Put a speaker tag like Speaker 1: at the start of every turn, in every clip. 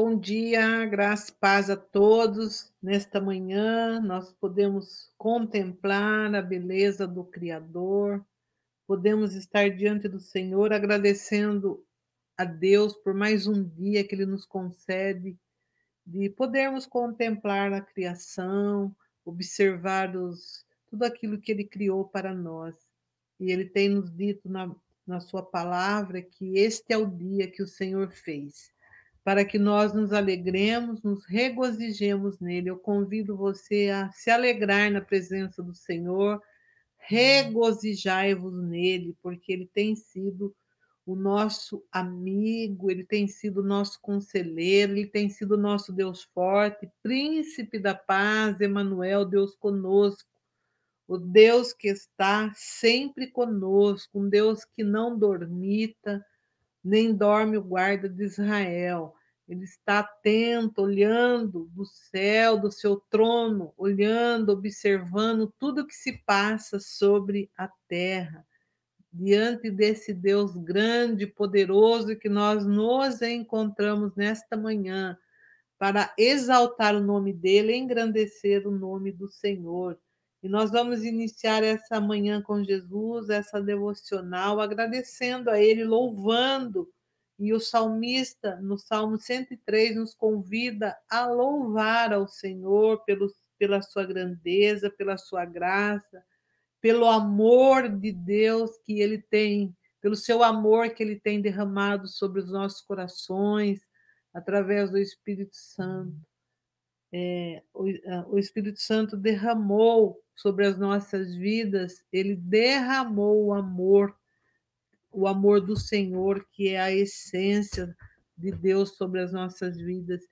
Speaker 1: Bom dia, graça e paz a todos. Nesta manhã, nós podemos contemplar a beleza do Criador, podemos estar diante do Senhor agradecendo a Deus por mais um dia que Ele nos concede, de podermos contemplar a criação, observar os, tudo aquilo que Ele criou para nós. E Ele tem nos dito na, na Sua palavra que este é o dia que o Senhor fez para que nós nos alegremos, nos regozijemos nele. Eu convido você a se alegrar na presença do Senhor, regozijai-vos nele, porque ele tem sido o nosso amigo, ele tem sido o nosso conselheiro, ele tem sido o nosso Deus forte, príncipe da paz, Emanuel, Deus conosco. O Deus que está sempre conosco, um Deus que não dormita, nem dorme o guarda de Israel. Ele está atento, olhando do céu, do seu trono, olhando, observando tudo que se passa sobre a terra. Diante desse Deus grande, poderoso, que nós nos encontramos nesta manhã, para exaltar o nome dele, engrandecer o nome do Senhor. E nós vamos iniciar essa manhã com Jesus, essa devocional, agradecendo a Ele, louvando e o salmista, no Salmo 103, nos convida a louvar ao Senhor pelo, pela sua grandeza, pela sua graça, pelo amor de Deus que ele tem, pelo seu amor que ele tem derramado sobre os nossos corações, através do Espírito Santo. É, o, o Espírito Santo derramou sobre as nossas vidas, ele derramou o amor o amor do Senhor, que é a essência de Deus sobre as nossas vidas.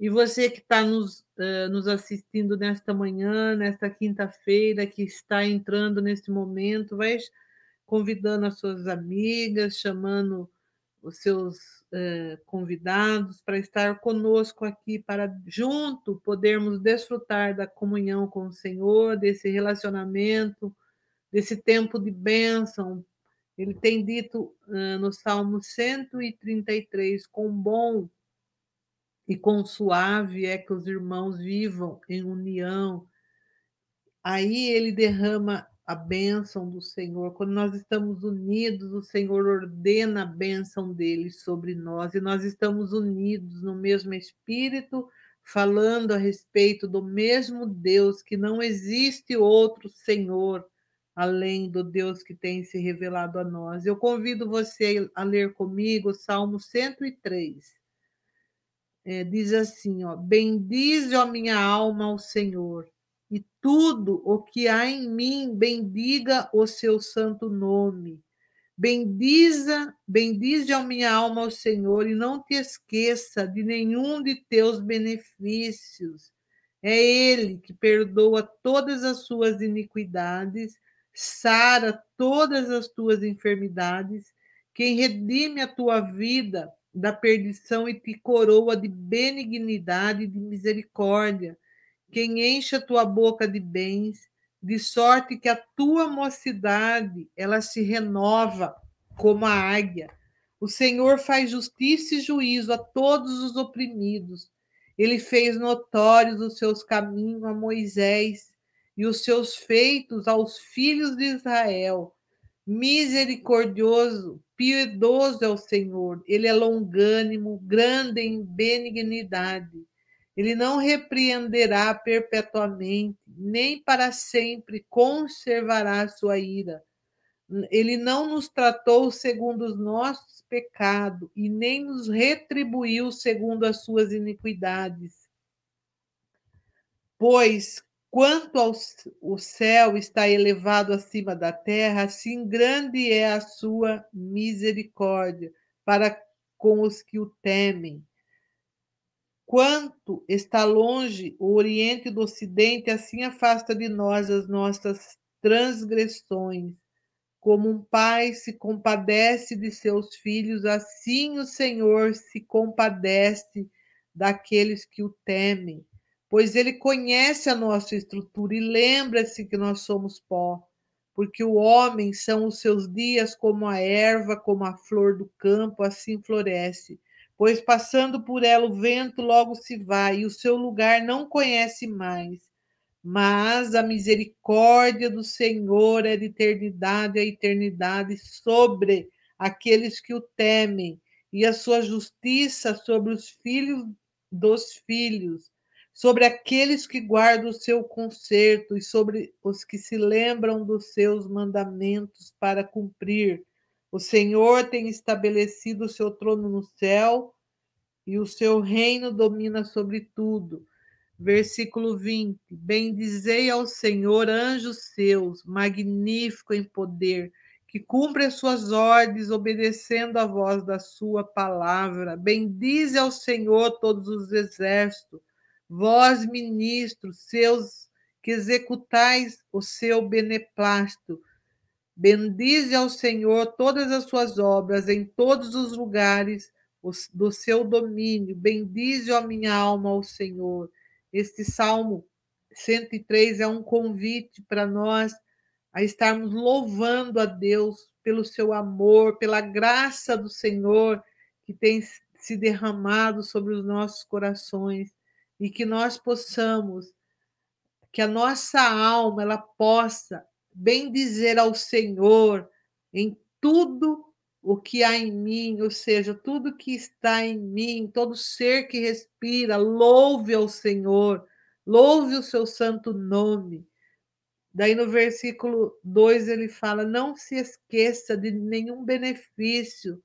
Speaker 1: E você que está nos, uh, nos assistindo nesta manhã, nesta quinta-feira, que está entrando neste momento, vai convidando as suas amigas, chamando os seus uh, convidados para estar conosco aqui, para junto podermos desfrutar da comunhão com o Senhor, desse relacionamento, desse tempo de bênção, ele tem dito uh, no Salmo 133: com bom e com suave é que os irmãos vivam em união. Aí ele derrama a bênção do Senhor. Quando nós estamos unidos, o Senhor ordena a bênção dele sobre nós e nós estamos unidos no mesmo espírito, falando a respeito do mesmo Deus, que não existe outro Senhor além do Deus que tem se revelado a nós. Eu convido você a ler comigo o Salmo 103. É, diz assim: ó, Bendize a minha alma ao Senhor, e tudo o que há em mim, bendiga o seu santo nome. Bendiza, bendize a minha alma ao Senhor, e não te esqueça de nenhum de teus benefícios. É Ele que perdoa todas as suas iniquidades sara todas as tuas enfermidades, quem redime a tua vida da perdição e te coroa de benignidade e de misericórdia, quem enche a tua boca de bens, de sorte que a tua mocidade ela se renova como a águia. O Senhor faz justiça e juízo a todos os oprimidos. Ele fez notórios os seus caminhos a Moisés e os seus feitos aos filhos de Israel. Misericordioso, piedoso é o Senhor, ele é longânimo, grande em benignidade. Ele não repreenderá perpetuamente, nem para sempre conservará sua ira. Ele não nos tratou segundo os nossos pecados e nem nos retribuiu segundo as suas iniquidades. Pois Quanto ao o céu está elevado acima da terra, assim grande é a sua misericórdia para com os que o temem. Quanto está longe o Oriente do Ocidente, assim afasta de nós as nossas transgressões. Como um pai se compadece de seus filhos, assim o Senhor se compadece daqueles que o temem pois ele conhece a nossa estrutura e lembra-se que nós somos pó, porque o homem são os seus dias como a erva, como a flor do campo, assim floresce. pois passando por ela o vento logo se vai, e o seu lugar não conhece mais. Mas a misericórdia do Senhor é de eternidade a eternidade sobre aqueles que o temem, e a sua justiça sobre os filhos dos filhos, sobre aqueles que guardam o seu conserto e sobre os que se lembram dos seus mandamentos para cumprir. O Senhor tem estabelecido o seu trono no céu e o seu reino domina sobre tudo. Versículo 20: Bendizei ao Senhor, anjos seus, magnífico em poder, que cumpre as suas ordens, obedecendo a voz da sua palavra. Bendize ao Senhor todos os exércitos, vós, ministros, seus que executais o seu beneplácito. Bendize ao Senhor todas as suas obras em todos os lugares do seu domínio. Bendize a minha alma ao Senhor. Este Salmo 103 é um convite para nós a estarmos louvando a Deus pelo seu amor, pela graça do Senhor que tem se derramado sobre os nossos corações e que nós possamos, que a nossa alma ela possa bem dizer ao Senhor em tudo o que há em mim, ou seja, tudo que está em mim, todo ser que respira, louve ao Senhor, louve o seu santo nome. Daí no versículo 2 ele fala: Não se esqueça de nenhum benefício,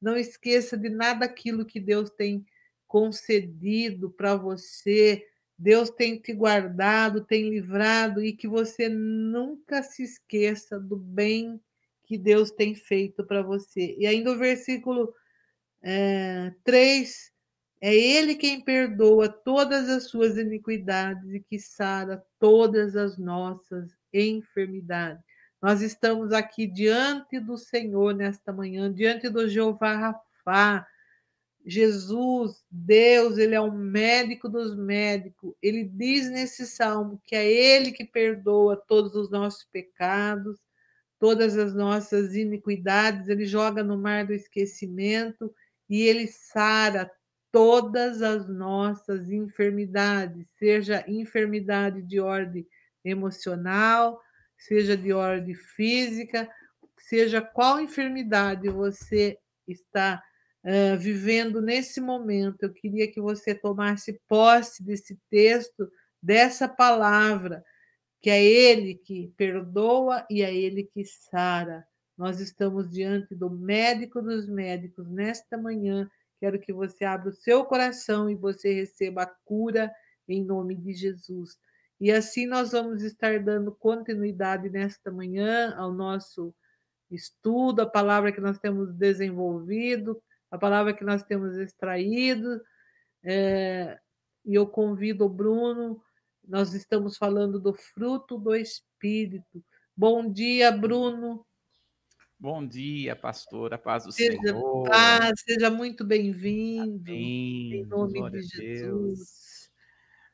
Speaker 1: não esqueça de nada aquilo que Deus tem concedido para você, Deus tem te guardado, tem livrado e que você nunca se esqueça do bem que Deus tem feito para você. E ainda o versículo é, 3, é Ele quem perdoa todas as suas iniquidades e que sara todas as nossas enfermidades. Nós estamos aqui diante do Senhor nesta manhã, diante do Jeová Rafá. Jesus, Deus, Ele é o médico dos médicos. Ele diz nesse salmo que é Ele que perdoa todos os nossos pecados todas as nossas iniquidades, ele joga no mar do esquecimento e ele sara todas as nossas enfermidades, seja enfermidade de ordem emocional, seja de ordem física, seja qual enfermidade você está vivendo nesse momento. Eu queria que você tomasse posse desse texto, dessa palavra que é Ele que perdoa e é Ele que sara. Nós estamos diante do médico dos médicos nesta manhã. Quero que você abra o seu coração e você receba a cura em nome de Jesus. E assim nós vamos estar dando continuidade nesta manhã ao nosso estudo, a palavra que nós temos desenvolvido, a palavra que nós temos extraído. É, e eu convido o Bruno nós estamos falando do fruto do Espírito. Bom dia, Bruno.
Speaker 2: Bom dia, pastora, paz do
Speaker 1: seja
Speaker 2: Senhor.
Speaker 1: Paz, seja muito bem-vindo. Em nome de Jesus.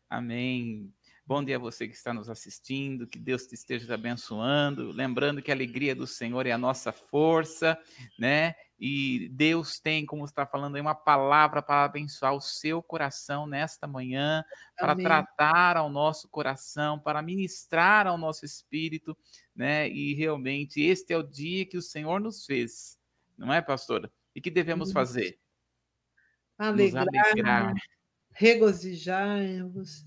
Speaker 2: Amém. Bom dia a você que está nos assistindo, que Deus te esteja abençoando. Lembrando que a alegria do Senhor é a nossa força, né? E Deus tem, como está falando aí, uma palavra para abençoar o seu coração nesta manhã, para Amém. tratar ao nosso coração, para ministrar ao nosso espírito, né? E realmente este é o dia que o Senhor nos fez, não é, pastora? E que devemos fazer?
Speaker 1: Alegrar, nos alegrar. regozijar-nos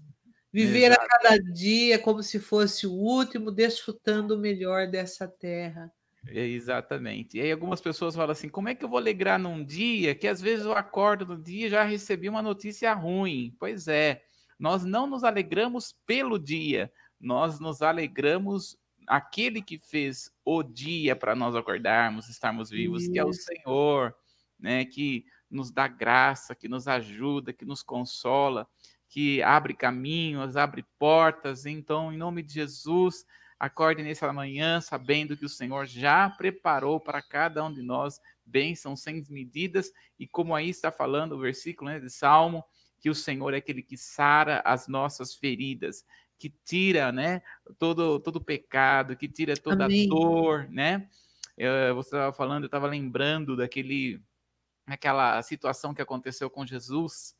Speaker 1: Viver Exato. a cada dia como se fosse o último, desfrutando o melhor dessa terra.
Speaker 2: É, exatamente. E aí algumas pessoas falam assim: como é que eu vou alegrar num dia que às vezes eu acordo no dia e já recebi uma notícia ruim? Pois é, nós não nos alegramos pelo dia, nós nos alegramos aquele que fez o dia para nós acordarmos, estarmos vivos, Isso. que é o Senhor, né? Que nos dá graça, que nos ajuda, que nos consola que abre caminhos, abre portas. Então, em nome de Jesus, acorde nessa manhã sabendo que o Senhor já preparou para cada um de nós bênçãos sem medidas. E como aí está falando o versículo né, de Salmo, que o Senhor é aquele que sara as nossas feridas, que tira né, todo, todo pecado, que tira toda Amém. dor, né? Eu, você estava falando, eu estava lembrando daquele aquela situação que aconteceu com Jesus,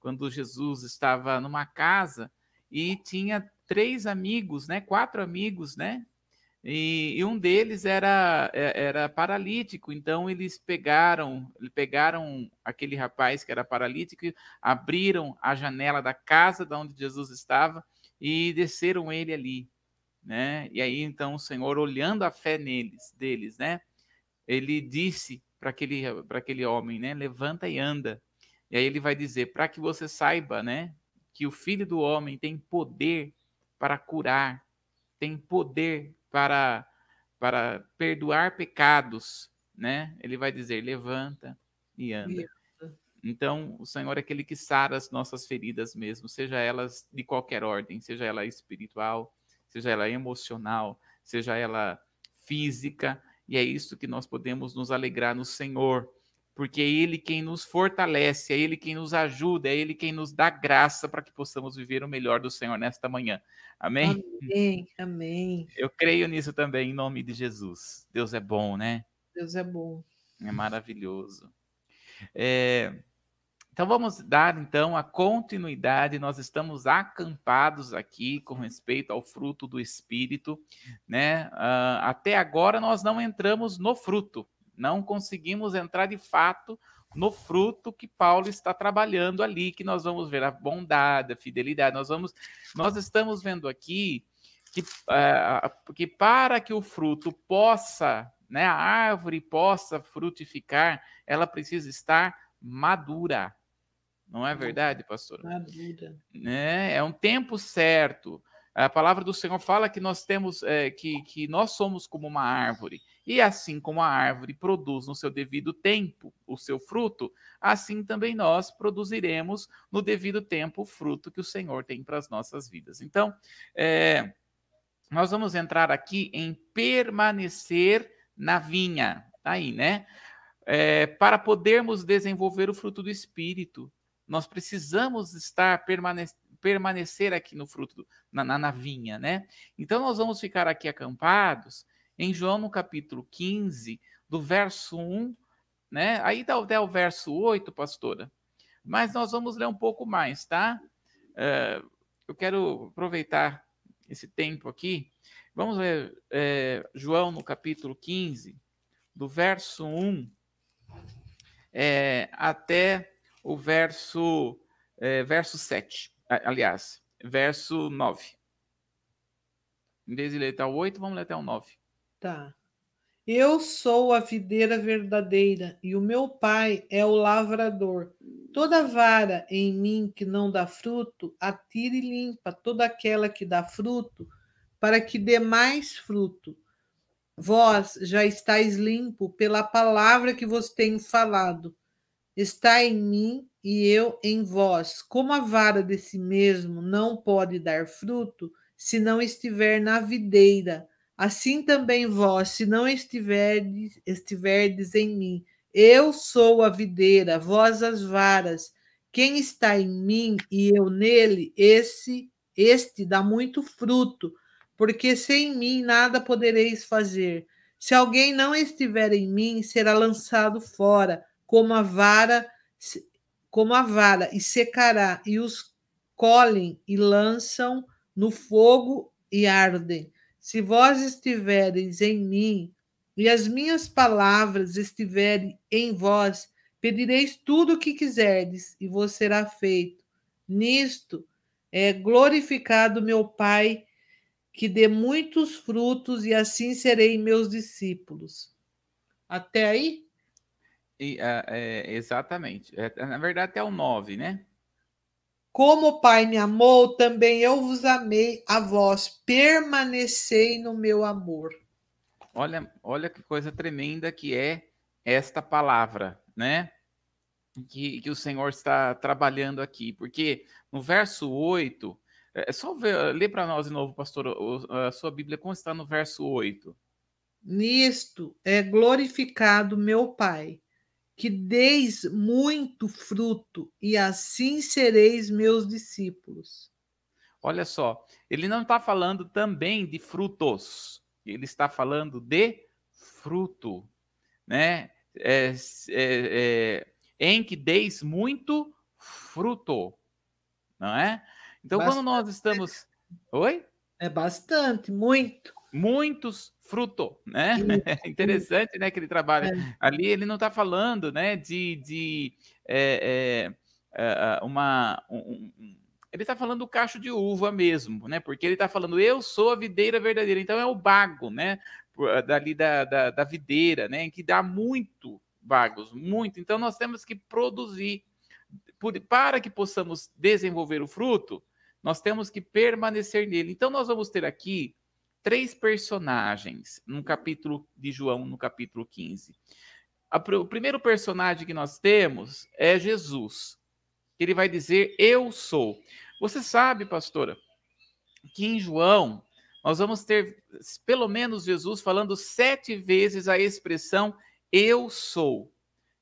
Speaker 2: quando Jesus estava numa casa e tinha três amigos, né? Quatro amigos, né? E, e, um deles era, é, era paralítico, então eles pegaram, pegaram aquele rapaz que era paralítico, abriram a janela da casa de onde Jesus estava e desceram ele ali, né? E aí então o Senhor, olhando a fé neles, deles, né? Ele disse para aquele para aquele homem, né? Levanta e anda. E aí ele vai dizer para que você saiba, né? Que o Filho do Homem tem poder para curar, tem poder para, para perdoar pecados, né? Ele vai dizer: levanta e anda. Então, o Senhor é aquele que sara as nossas feridas mesmo, seja elas de qualquer ordem, seja ela espiritual, seja ela emocional, seja ela física, e é isso que nós podemos nos alegrar no Senhor, porque é Ele quem nos fortalece, é Ele quem nos ajuda, é Ele quem nos dá graça para que possamos viver o melhor do Senhor nesta manhã. Amém?
Speaker 1: Amém, amém.
Speaker 2: Eu creio nisso também, em nome de Jesus. Deus é bom, né?
Speaker 1: Deus é bom.
Speaker 2: É maravilhoso. É, então vamos dar então a continuidade. Nós estamos acampados aqui com respeito ao fruto do Espírito, né? Uh, até agora nós não entramos no fruto não conseguimos entrar de fato no fruto que Paulo está trabalhando ali, que nós vamos ver a bondade, a fidelidade. Nós vamos, nós estamos vendo aqui que, uh, que para que o fruto possa, né, a árvore possa frutificar, ela precisa estar madura. Não é verdade, pastor?
Speaker 1: Madura.
Speaker 2: É, é um tempo certo. A palavra do Senhor fala que nós temos é, que, que nós somos como uma árvore. E assim como a árvore produz no seu devido tempo o seu fruto, assim também nós produziremos no devido tempo o fruto que o Senhor tem para as nossas vidas. Então, é, nós vamos entrar aqui em permanecer na vinha. Tá aí, né? É, para podermos desenvolver o fruto do Espírito, nós precisamos estar permanecendo permanecer aqui no fruto, na, na, na vinha, né? Então nós vamos ficar aqui acampados em João no capítulo 15, do verso 1, né? Aí dá até o verso 8, pastora. Mas nós vamos ler um pouco mais, tá? Uh, eu quero aproveitar esse tempo aqui. Vamos ver é, João no capítulo 15, do verso 1 é, até o verso, é, verso 7 aliás, verso 9. Em vez de ler até o 8, vamos ler até o 9.
Speaker 1: Tá. Eu sou a videira verdadeira e o meu pai é o lavrador. Toda vara em mim que não dá fruto, atire e limpa toda aquela que dá fruto, para que dê mais fruto. Vós já estáis limpo pela palavra que vos tenho falado. Está em mim e eu em vós. Como a vara de si mesmo não pode dar fruto, se não estiver na videira, assim também vós, se não estiverdes, estiverdes em mim. Eu sou a videira, vós as varas. Quem está em mim e eu nele, esse este dá muito fruto, porque sem mim nada podereis fazer. Se alguém não estiver em mim, será lançado fora, como a vara como a vara, e secará, e os colhem e lançam no fogo e ardem. Se vós estivereis em mim, e as minhas palavras estiverem em vós, pedireis tudo o que quiserdes, e vos será feito. Nisto é glorificado meu Pai, que dê muitos frutos, e assim serei meus discípulos. Até aí?
Speaker 2: E, é, é, exatamente. É, na verdade, é o 9, né?
Speaker 1: Como o Pai me amou, também eu vos amei a vós. Permanecei no meu amor.
Speaker 2: Olha, olha que coisa tremenda que é esta palavra, né? Que, que o Senhor está trabalhando aqui. Porque no verso 8, é, é só ver, ler para nós de novo, pastor, a sua Bíblia, como está no verso 8.
Speaker 1: Nisto é glorificado meu Pai que deis muito fruto, e assim sereis meus discípulos.
Speaker 2: Olha só, ele não está falando também de frutos, ele está falando de fruto, né? é, é, em que deis muito fruto, não é? Então, bastante. quando nós estamos. Oi?
Speaker 1: É bastante, muito.
Speaker 2: Muitos fruto, né? É interessante, né, que ele trabalha. É. Ali ele não está falando, né, de, de é, é, uma... Um, ele está falando do cacho de uva mesmo, né? Porque ele está falando, eu sou a videira verdadeira. Então é o bago, né? Dali da, da, da videira, né? Que dá muito bagos, muito. Então nós temos que produzir. Para que possamos desenvolver o fruto, nós temos que permanecer nele. Então nós vamos ter aqui três personagens no capítulo de João, no capítulo 15. o primeiro personagem que nós temos é Jesus. Ele vai dizer: Eu sou. Você sabe, pastora, que em João nós vamos ter pelo menos Jesus falando sete vezes a expressão eu sou.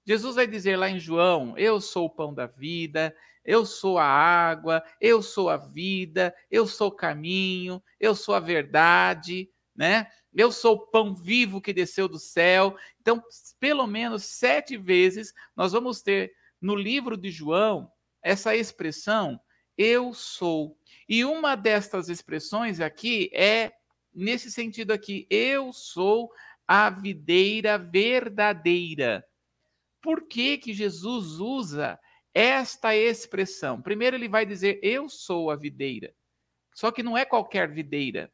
Speaker 2: Jesus vai dizer lá em João: Eu sou o pão da vida, eu sou a água, eu sou a vida, eu sou o caminho, eu sou a verdade, né? Eu sou o pão vivo que desceu do céu. Então, pelo menos sete vezes nós vamos ter no livro de João essa expressão eu sou. E uma destas expressões aqui é nesse sentido aqui, eu sou a videira verdadeira. Por que que Jesus usa esta expressão. Primeiro, ele vai dizer: Eu sou a videira. Só que não é qualquer videira,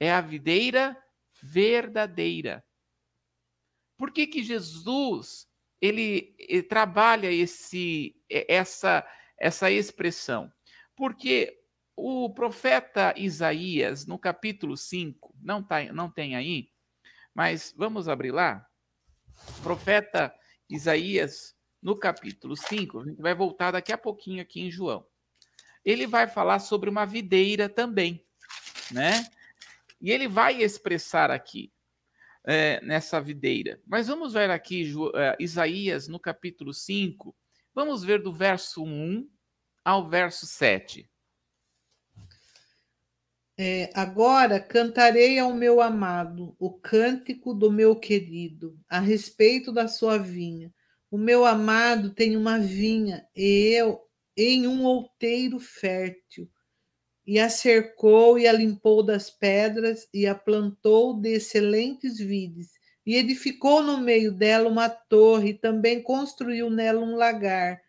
Speaker 2: é a videira verdadeira. Por que, que Jesus ele, ele trabalha esse, essa, essa expressão? Porque o profeta Isaías, no capítulo 5, não, tá, não tem aí, mas vamos abrir lá. Profeta Isaías, no capítulo 5, a gente vai voltar daqui a pouquinho aqui em João. Ele vai falar sobre uma videira também, né? E ele vai expressar aqui, é, nessa videira. Mas vamos ver aqui é, Isaías no capítulo 5, vamos ver do verso 1 ao verso 7.
Speaker 1: É, agora cantarei ao meu amado o cântico do meu querido a respeito da sua vinha o meu amado tem uma vinha e eu em um outeiro fértil, e a cercou e a limpou das pedras e a plantou de excelentes vides, e edificou no meio dela uma torre, e também construiu nela um lagar,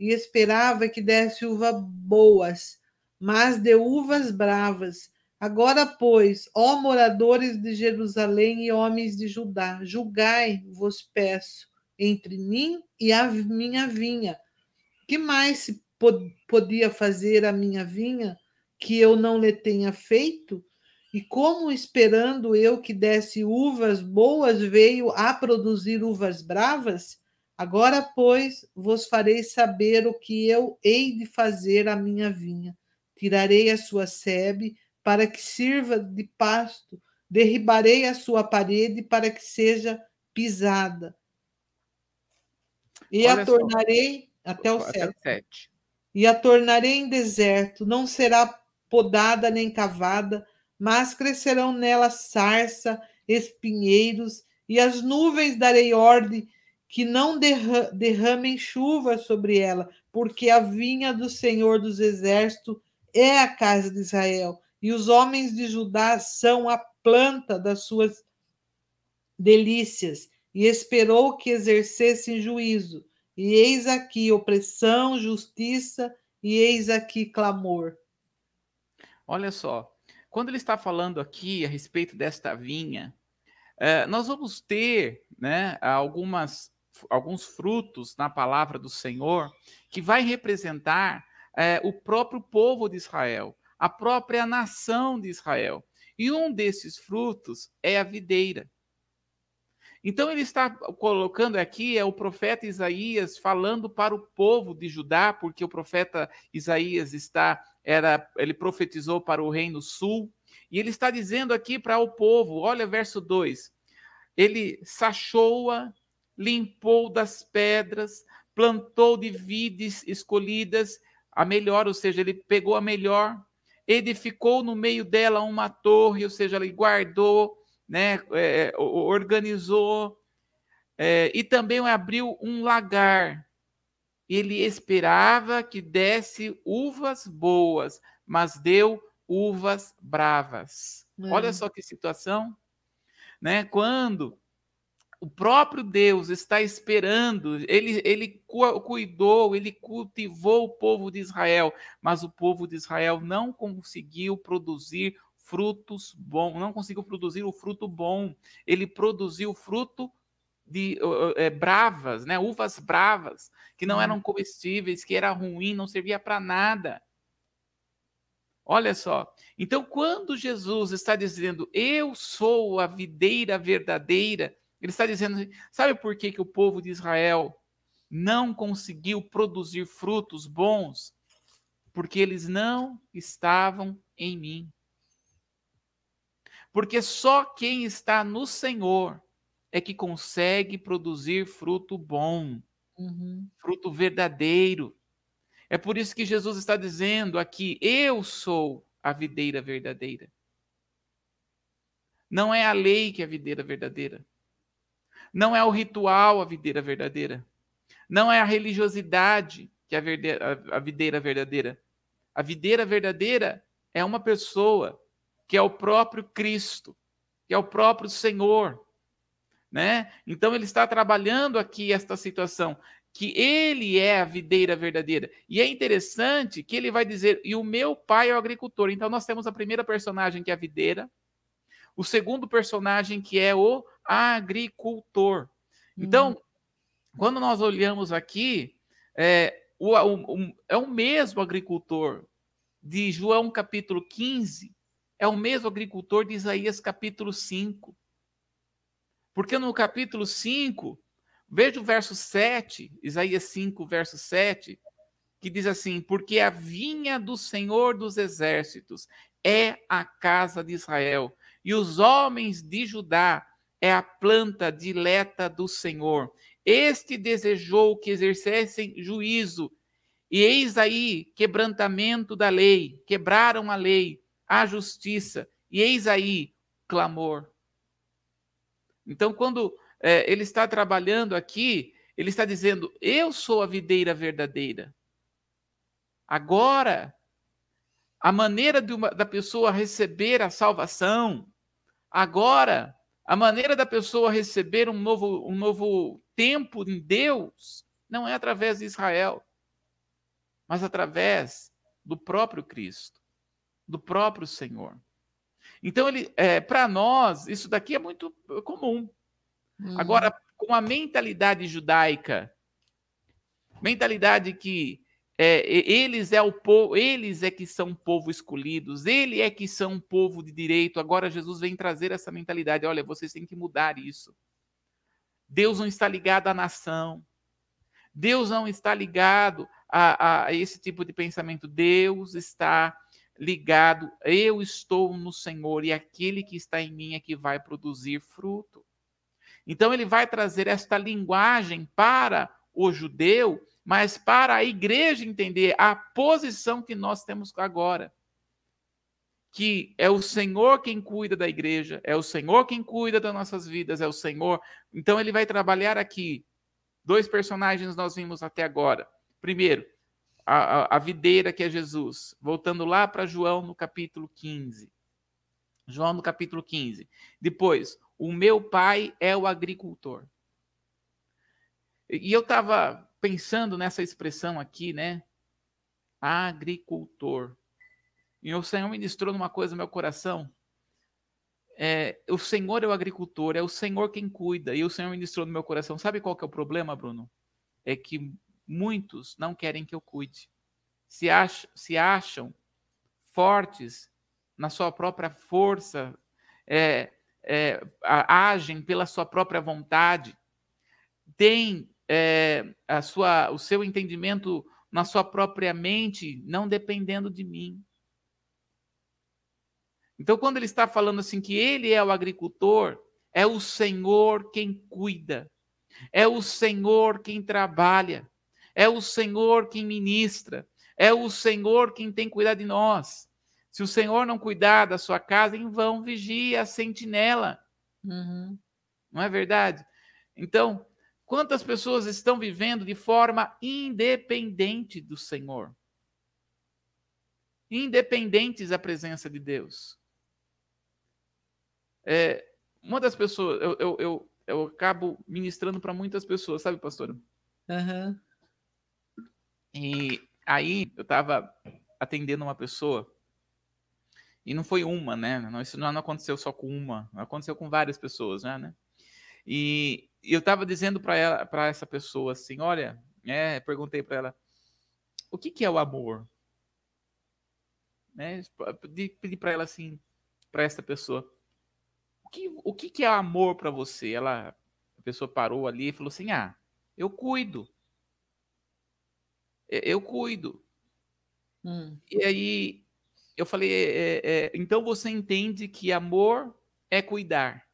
Speaker 1: e esperava que desse uvas boas, mas deu uvas bravas. Agora, pois, ó moradores de Jerusalém e homens de Judá, julgai, vos peço, entre mim e a minha vinha. Que mais se podia fazer a minha vinha que eu não lhe tenha feito? E como esperando eu que desse uvas boas, veio a produzir uvas bravas? Agora, pois, vos farei saber o que eu hei de fazer à minha vinha. Tirarei a sua sebe para que sirva de pasto, derribarei a sua parede para que seja pisada e Olha a tornarei só. até o sete. E a tornarei em deserto, não será podada nem cavada, mas crescerão nela sarça, espinheiros, e as nuvens darei ordem que não derramem chuva sobre ela, porque a vinha do Senhor dos Exércitos é a casa de Israel, e os homens de Judá são a planta das suas delícias e esperou que exercessem juízo. E eis aqui opressão, justiça, e eis aqui clamor.
Speaker 2: Olha só, quando ele está falando aqui a respeito desta vinha, é, nós vamos ter né, algumas, alguns frutos na palavra do Senhor que vai representar é, o próprio povo de Israel, a própria nação de Israel. E um desses frutos é a videira. Então ele está colocando aqui é o profeta Isaías falando para o povo de Judá, porque o profeta Isaías está era ele profetizou para o reino sul, e ele está dizendo aqui para o povo, olha verso 2. Ele sachoa, limpou das pedras, plantou de vides escolhidas a melhor, ou seja, ele pegou a melhor, edificou no meio dela uma torre, ou seja, ele guardou né, é, organizou é, e também abriu um lagar. Ele esperava que desse uvas boas, mas deu uvas bravas. É. Olha só que situação, né? Quando o próprio Deus está esperando, ele, ele cuidou, ele cultivou o povo de Israel, mas o povo de Israel não conseguiu produzir frutos bons, não conseguiu produzir o fruto bom, ele produziu fruto de é, bravas, né, uvas bravas, que não hum. eram comestíveis, que era ruim, não servia para nada. Olha só. Então, quando Jesus está dizendo, Eu sou a videira verdadeira, ele está dizendo, sabe por que, que o povo de Israel não conseguiu produzir frutos bons? Porque eles não estavam em mim. Porque só quem está no Senhor é que consegue produzir fruto bom, uhum. fruto verdadeiro. É por isso que Jesus está dizendo aqui: Eu sou a videira verdadeira. Não é a lei que é a videira verdadeira. Não é o ritual a videira verdadeira. Não é a religiosidade que é a, videira verdadeira. A videira verdadeira é uma pessoa que é o próprio Cristo, que é o próprio Senhor, né? Então ele está trabalhando aqui esta situação que ele é a videira verdadeira. E é interessante que ele vai dizer: "E o meu pai é o agricultor". Então nós temos a primeira personagem que é a videira, o segundo personagem que é o agricultor. Então, uhum. quando nós olhamos aqui, é o, o, é o mesmo agricultor de João capítulo 15, é o mesmo agricultor de Isaías capítulo 5. Porque no capítulo 5, veja o verso 7, Isaías 5, verso 7, que diz assim: Porque a vinha do Senhor dos exércitos é a casa de Israel, e os homens de Judá é a planta dileta do Senhor. Este desejou que exercessem juízo, e eis aí quebrantamento da lei, quebraram a lei, a justiça, e eis aí clamor. Então, quando é, ele está trabalhando aqui, ele está dizendo: Eu sou a videira verdadeira. Agora, a maneira uma, da pessoa receber a salvação, agora, a maneira da pessoa receber um novo, um novo tempo em Deus não é através de Israel, mas através do próprio Cristo, do próprio Senhor. Então, ele, é, para nós, isso daqui é muito comum. Uhum. Agora, com a mentalidade judaica, mentalidade que é, eles é o povo, eles é que são povo escolhidos, ele é que são povo de direito. Agora Jesus vem trazer essa mentalidade. Olha, vocês têm que mudar isso. Deus não está ligado à nação. Deus não está ligado a, a esse tipo de pensamento. Deus está ligado. Eu estou no Senhor e aquele que está em mim é que vai produzir fruto. Então ele vai trazer esta linguagem para o judeu mas para a igreja entender a posição que nós temos agora. Que é o Senhor quem cuida da igreja, é o Senhor quem cuida das nossas vidas, é o Senhor. Então ele vai trabalhar aqui. Dois personagens nós vimos até agora. Primeiro, a, a, videira que é Jesus. Voltando lá para João no capítulo 15. João no capítulo 15. Depois, o meu pai é o agricultor. E eu estava pensando nessa expressão aqui, né? Agricultor. E o Senhor ministrou numa coisa no meu coração. É, o Senhor é o agricultor, é o Senhor quem cuida. E o Senhor ministrou no meu coração. Sabe qual que é o problema, Bruno? É que muitos não querem que eu cuide. Se, ach, se acham fortes na sua própria força, é, é, agem pela sua própria vontade, têm é, a sua, o seu entendimento na sua própria mente, não dependendo de mim. Então, quando ele está falando assim que ele é o agricultor, é o Senhor quem cuida, é o Senhor quem trabalha, é o Senhor quem ministra, é o Senhor quem tem cuidado de nós. Se o Senhor não cuidar da sua casa, em vão vigia a sentinela. Uhum. Não é verdade? Então, quantas pessoas estão vivendo de forma independente do Senhor? Independentes da presença de Deus. É, uma das pessoas, eu, eu, eu, eu acabo ministrando para muitas pessoas, sabe, pastora?
Speaker 1: Uhum.
Speaker 2: E aí eu estava atendendo uma pessoa e não foi uma, né? Não, isso não aconteceu só com uma, aconteceu com várias pessoas, né? né? E, eu estava dizendo para ela, para essa pessoa assim, olha, é, perguntei para ela, o que, que é o amor? Né? Pedi, pedi para ela assim, para essa pessoa, o que, o que, que é amor para você? Ela, a pessoa parou ali e falou assim, ah, eu cuido, eu cuido. Hum. E aí eu falei, é, é, então você entende que amor é cuidar.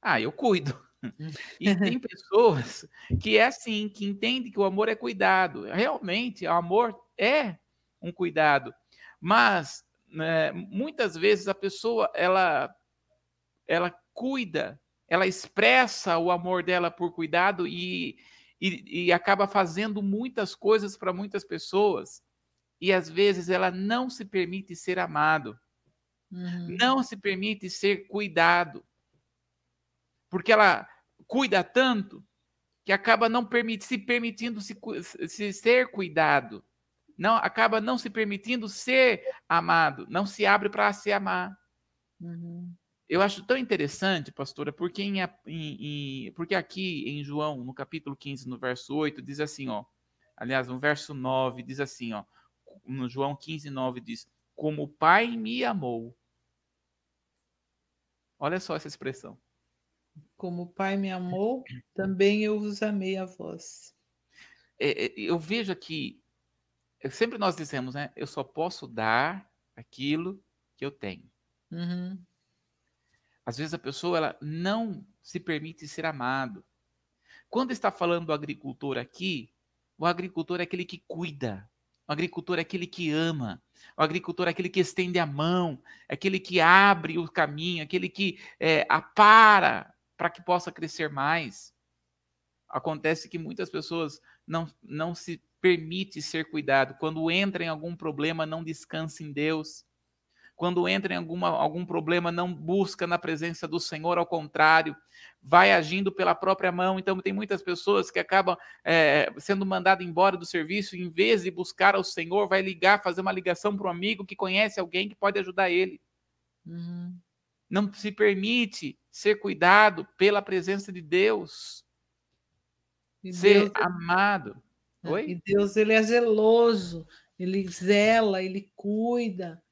Speaker 2: Ah, eu cuido. E tem pessoas que é assim, que entendem que o amor é cuidado. Realmente, o amor é um cuidado. Mas né, muitas vezes a pessoa ela ela cuida, ela expressa o amor dela por cuidado e, e, e acaba fazendo muitas coisas para muitas pessoas e às vezes ela não se permite ser amado, uhum. não se permite ser cuidado, porque ela cuida tanto que acaba não permit, se permitindo se, se ser cuidado, não acaba não se permitindo ser amado, não se abre para se amar. Uhum. Eu acho tão interessante, pastora, porque, em, em, em, porque aqui em João, no capítulo 15, no verso 8, diz assim, ó. Aliás, no verso 9, diz assim, ó no João 15, 9 diz: Como o Pai me amou. Olha só essa expressão.
Speaker 1: Como o Pai me amou, também eu vos amei a vós.
Speaker 2: É, é, eu vejo aqui, sempre nós dizemos, né? Eu só posso dar aquilo que eu tenho. Uhum. Às vezes a pessoa ela não se permite ser amado. Quando está falando do agricultor aqui, o agricultor é aquele que cuida, o agricultor é aquele que ama. O agricultor é aquele que estende a mão, é aquele que abre o caminho, é aquele que é, apara para que possa crescer mais. Acontece que muitas pessoas não, não se permite ser cuidado. Quando entra em algum problema, não descansa em Deus quando entra em alguma, algum problema, não busca na presença do Senhor, ao contrário, vai agindo pela própria mão. Então, tem muitas pessoas que acabam é, sendo mandadas embora do serviço, em vez de buscar ao Senhor, vai ligar, fazer uma ligação para um amigo que conhece alguém que pode ajudar ele. Uhum. Não se permite ser cuidado pela presença de Deus. E ser Deus, amado.
Speaker 1: É, Oi? E Deus, ele é zeloso, ele zela, ele cuida.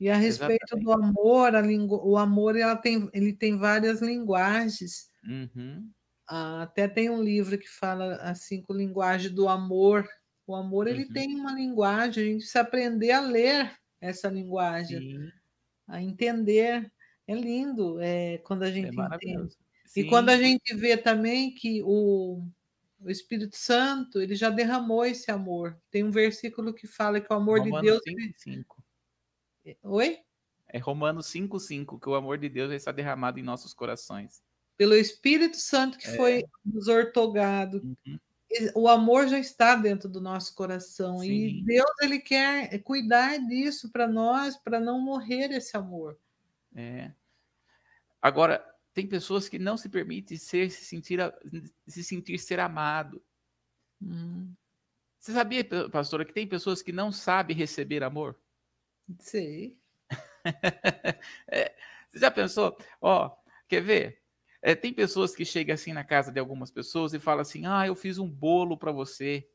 Speaker 1: E a respeito Exatamente. do amor, lingu... o amor ela tem, ele tem várias linguagens. Uhum. Ah, até tem um livro que fala assim com linguagem do amor. O amor ele uhum. tem uma linguagem, a gente precisa aprender a ler essa linguagem, Sim. a entender. É lindo é, quando a é gente é entende. Sim. E quando a gente vê também que o, o Espírito Santo ele já derramou esse amor. Tem um versículo que fala que o amor Romanos de Deus 5, 5. Oi?
Speaker 2: É Romanos 5,5, que o amor de Deus está derramado em nossos corações.
Speaker 1: Pelo Espírito Santo que é. foi nos ortogado. Uhum. O amor já está dentro do nosso coração. Sim. E Deus ele quer cuidar disso para nós, para não morrer esse amor.
Speaker 2: É. Agora, tem pessoas que não se permitem ser, se sentir, se sentir ser amado. Hum. Você sabia, pastora, que tem pessoas que não sabem receber amor?
Speaker 1: Sei.
Speaker 2: é, você já pensou? Ó, quer ver? É, tem pessoas que chegam assim na casa de algumas pessoas e falam assim: Ah, eu fiz um bolo para você,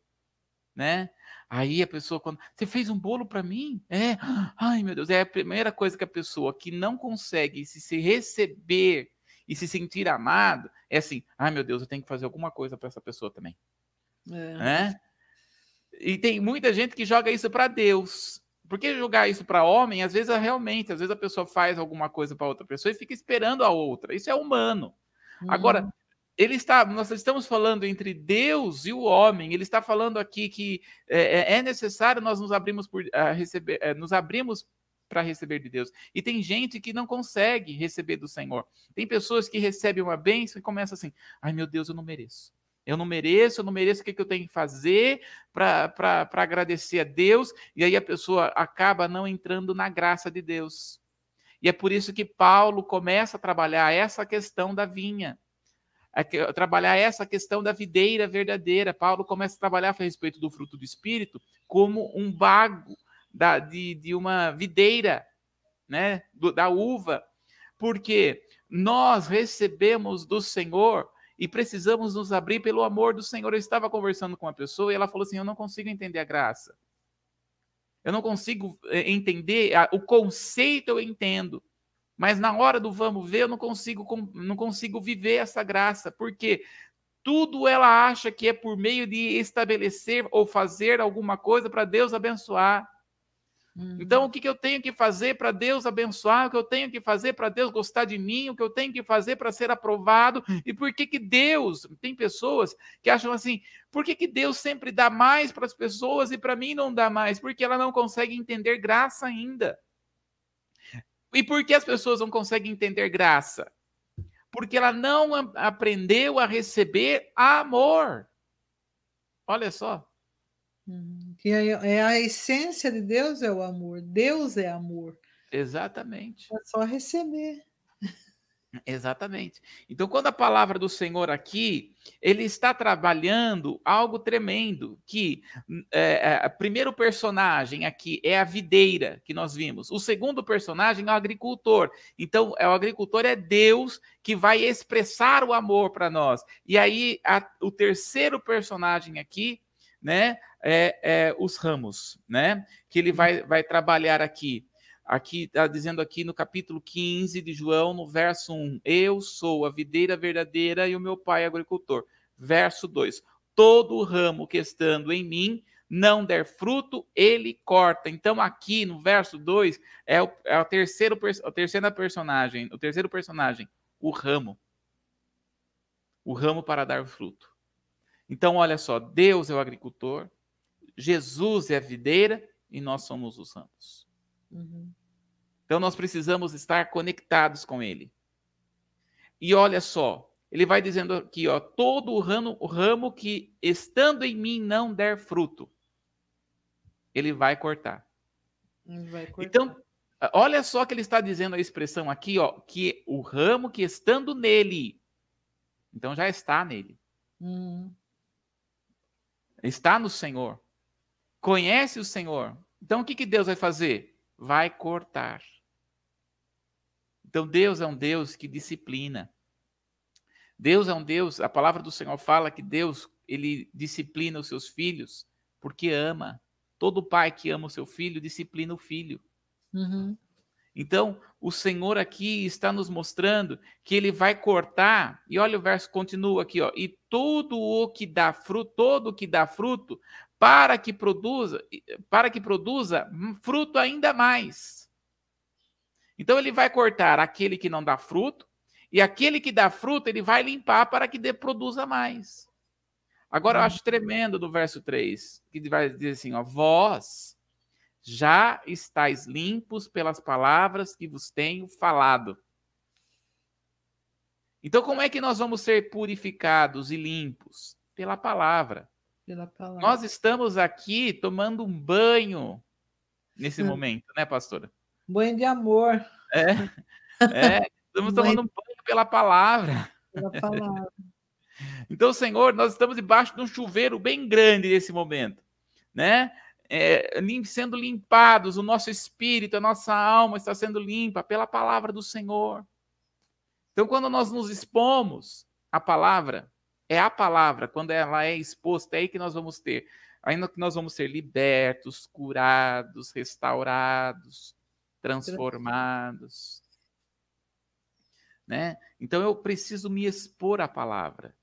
Speaker 2: né? Aí a pessoa, quando você fez um bolo para mim, é, ai meu Deus, é a primeira coisa que a pessoa que não consegue se, se receber e se sentir amado é assim: ai meu Deus, eu tenho que fazer alguma coisa para essa pessoa também, é. né? E tem muita gente que joga isso para Deus. Porque jogar isso para homem, às vezes é realmente, às vezes a pessoa faz alguma coisa para outra pessoa e fica esperando a outra. Isso é humano. Uhum. Agora, ele está, nós estamos falando entre Deus e o homem. Ele está falando aqui que é, é, é necessário nós nos abrimos por receber, é, nos abrimos para receber de Deus. E tem gente que não consegue receber do Senhor. Tem pessoas que recebem uma bênção e começam assim: ai meu Deus, eu não mereço. Eu não mereço, eu não mereço o que, que eu tenho que fazer para agradecer a Deus. E aí a pessoa acaba não entrando na graça de Deus. E é por isso que Paulo começa a trabalhar essa questão da vinha, a trabalhar essa questão da videira verdadeira. Paulo começa a trabalhar a respeito do fruto do Espírito como um bago da, de, de uma videira, né, do, da uva, porque nós recebemos do Senhor e precisamos nos abrir pelo amor do Senhor. Eu estava conversando com uma pessoa e ela falou assim: Eu não consigo entender a graça. Eu não consigo eh, entender, o conceito eu entendo, mas na hora do vamos ver, eu não consigo, não consigo viver essa graça, porque tudo ela acha que é por meio de estabelecer ou fazer alguma coisa para Deus abençoar. Então, uhum. o que, que eu tenho que fazer para Deus abençoar? O que eu tenho que fazer para Deus gostar de mim? O que eu tenho que fazer para ser aprovado? E por que, que Deus, tem pessoas que acham assim, por que, que Deus sempre dá mais para as pessoas e para mim não dá mais? Porque ela não consegue entender graça ainda. E por que as pessoas não conseguem entender graça? Porque ela não aprendeu a receber amor. Olha só.
Speaker 1: Uhum. Que é, é a essência de Deus é o amor. Deus é amor.
Speaker 2: Exatamente.
Speaker 1: É só receber.
Speaker 2: Exatamente. Então, quando a palavra do Senhor aqui, ele está trabalhando algo tremendo, que é, é, o primeiro personagem aqui é a videira que nós vimos. O segundo personagem é o agricultor. Então, é o agricultor é Deus que vai expressar o amor para nós. E aí, a, o terceiro personagem aqui, né, é, é, os ramos, né, que ele vai, vai trabalhar aqui. Aqui está dizendo aqui no capítulo 15 de João, no verso 1, eu sou a videira verdadeira e o meu pai é agricultor. Verso 2, todo ramo que estando em mim não der fruto, ele corta. Então, aqui no verso 2 é o, é o terceiro, a terceira personagem, o terceiro personagem, o ramo. O ramo para dar fruto. Então, olha só, Deus é o agricultor, Jesus é a videira e nós somos os ramos. Uhum. Então nós precisamos estar conectados com Ele. E olha só, ele vai dizendo aqui, ó, todo o ramo, o ramo que estando em mim não der fruto, ele vai cortar.
Speaker 1: Vai cortar.
Speaker 2: Então, olha só que ele está dizendo a expressão aqui, ó, que o ramo que estando nele, então já está nele. Uhum. Está no Senhor. Conhece o Senhor. Então o que, que Deus vai fazer? vai cortar. Então Deus é um Deus que disciplina. Deus é um Deus, a palavra do Senhor fala que Deus, ele disciplina os seus filhos porque ama. Todo pai que ama o seu filho disciplina o filho. Uhum. Então, o Senhor aqui está nos mostrando que ele vai cortar, e olha o verso continua aqui, ó, e tudo o que dá fruto, todo o que dá fruto, para que produza, para que produza fruto ainda mais. Então ele vai cortar aquele que não dá fruto, e aquele que dá fruto, ele vai limpar para que dê, produza mais. Agora eu acho tremendo do verso 3, que vai dizer assim, ó, vós já estáis limpos pelas palavras que vos tenho falado. Então como é que nós vamos ser purificados e limpos? Pela palavra.
Speaker 1: Pela palavra.
Speaker 2: Nós estamos aqui tomando um banho nesse momento, né, pastora?
Speaker 1: Banho de amor.
Speaker 2: É, é estamos tomando um banho pela palavra.
Speaker 1: Pela palavra.
Speaker 2: Então, Senhor, nós estamos debaixo de um chuveiro bem grande nesse momento, né? É, sendo limpados, o nosso espírito, a nossa alma está sendo limpa pela palavra do Senhor. Então, quando nós nos expomos à palavra, é a palavra, quando ela é exposta, é aí que nós vamos ter. Ainda que nós vamos ser libertos, curados, restaurados, transformados. Né? Então eu preciso me expor à palavra.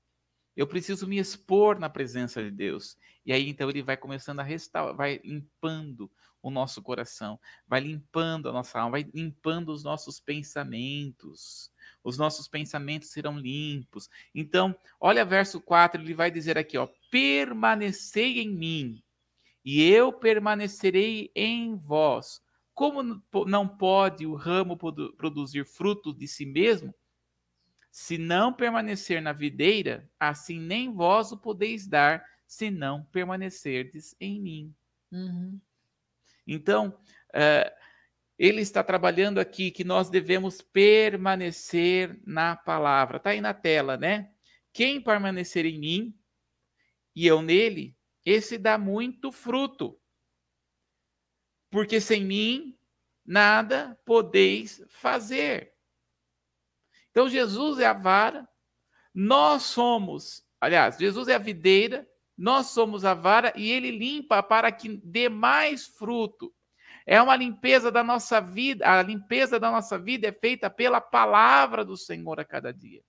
Speaker 2: Eu preciso me expor na presença de Deus. E aí então ele vai começando a restaurar, vai limpando o nosso coração, vai limpando a nossa alma, vai limpando os nossos pensamentos os nossos pensamentos serão limpos. Então, olha verso 4, ele vai dizer aqui, ó, permanecei em mim, e eu permanecerei em vós. como não pode o ramo produzir fruto de si mesmo, se não permanecer na videira, assim nem vós o podeis dar, se não permanecerdes em mim. Uhum. Então, uh, ele está trabalhando aqui que nós devemos permanecer na palavra. Está aí na tela, né? Quem permanecer em mim e eu nele, esse dá muito fruto. Porque sem mim nada podeis fazer. Então Jesus é a vara, nós somos, aliás, Jesus é a videira, nós somos a vara e ele limpa para que dê mais fruto. É uma limpeza da nossa vida, a limpeza da nossa vida é feita pela palavra do Senhor a cada dia.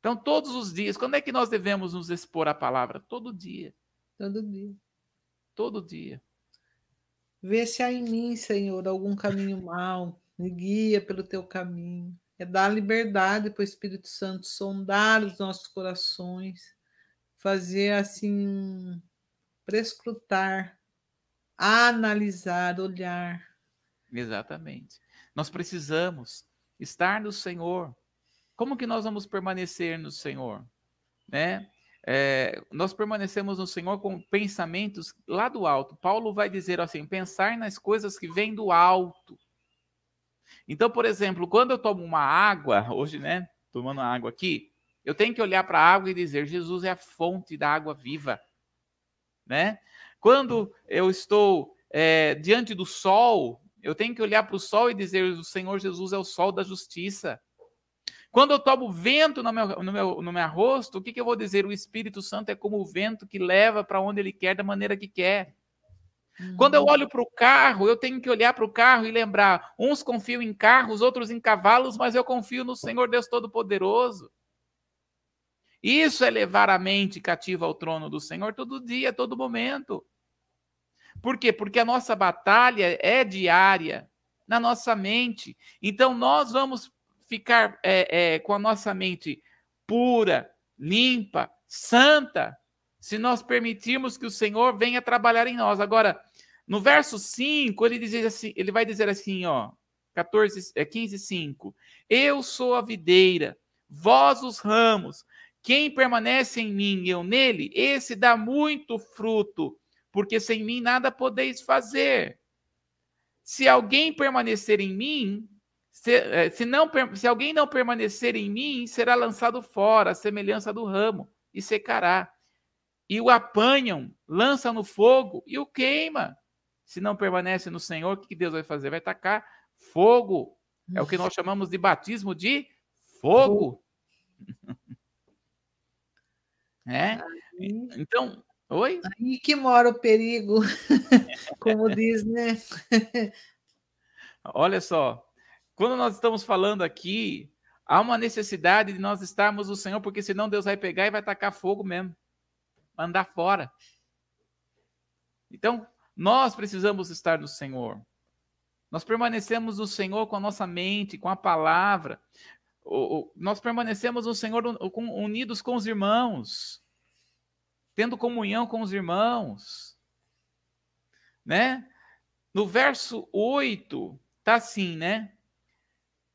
Speaker 2: Então, todos os dias, quando é que nós devemos nos expor à palavra? Todo dia.
Speaker 1: Todo dia.
Speaker 2: Todo dia.
Speaker 1: Vê se há em mim, Senhor, algum caminho mau, me guia pelo teu caminho é dar liberdade para o Espírito Santo sondar os nossos corações, fazer assim, prescrutar, analisar, olhar.
Speaker 2: Exatamente. Nós precisamos estar no Senhor. Como que nós vamos permanecer no Senhor? Né? É, nós permanecemos no Senhor com pensamentos lá do alto. Paulo vai dizer assim: pensar nas coisas que vêm do alto. Então, por exemplo, quando eu tomo uma água, hoje, né, tomando água aqui, eu tenho que olhar para a água e dizer: Jesus é a fonte da água viva, né? Quando eu estou é, diante do sol, eu tenho que olhar para o sol e dizer: o Senhor Jesus é o sol da justiça. Quando eu tomo vento no meu, no meu, no meu rosto, o que, que eu vou dizer? O Espírito Santo é como o vento que leva para onde ele quer, da maneira que quer. Quando eu uhum. olho para o carro, eu tenho que olhar para o carro e lembrar: uns confiam em carros, outros em cavalos, mas eu confio no Senhor Deus Todo-Poderoso. Isso é levar a mente cativa ao trono do Senhor todo dia, todo momento. Por quê? Porque a nossa batalha é diária na nossa mente. Então nós vamos ficar é, é, com a nossa mente pura, limpa, santa, se nós permitirmos que o Senhor venha trabalhar em nós. Agora, no verso 5, ele, diz assim, ele vai dizer assim, ó, 14, 15, 5. Eu sou a videira, vós os ramos. Quem permanece em mim e eu nele, esse dá muito fruto, porque sem mim nada podeis fazer. Se alguém permanecer em mim, se, eh, se, não, se alguém não permanecer em mim, será lançado fora, a semelhança do ramo, e secará. E o apanham, lançam no fogo e o queima se não permanece no Senhor, o que Deus vai fazer? Vai tacar fogo. É o que nós chamamos de batismo de fogo. é? Então, oi?
Speaker 1: Aí que mora o perigo, como diz, né?
Speaker 2: Olha só, quando nós estamos falando aqui, há uma necessidade de nós estarmos no Senhor, porque senão Deus vai pegar e vai tacar fogo mesmo, mandar fora. Então, nós precisamos estar no Senhor. Nós permanecemos no Senhor com a nossa mente, com a palavra. Nós permanecemos no Senhor unidos com os irmãos, tendo comunhão com os irmãos. Né? No verso 8, tá assim, né?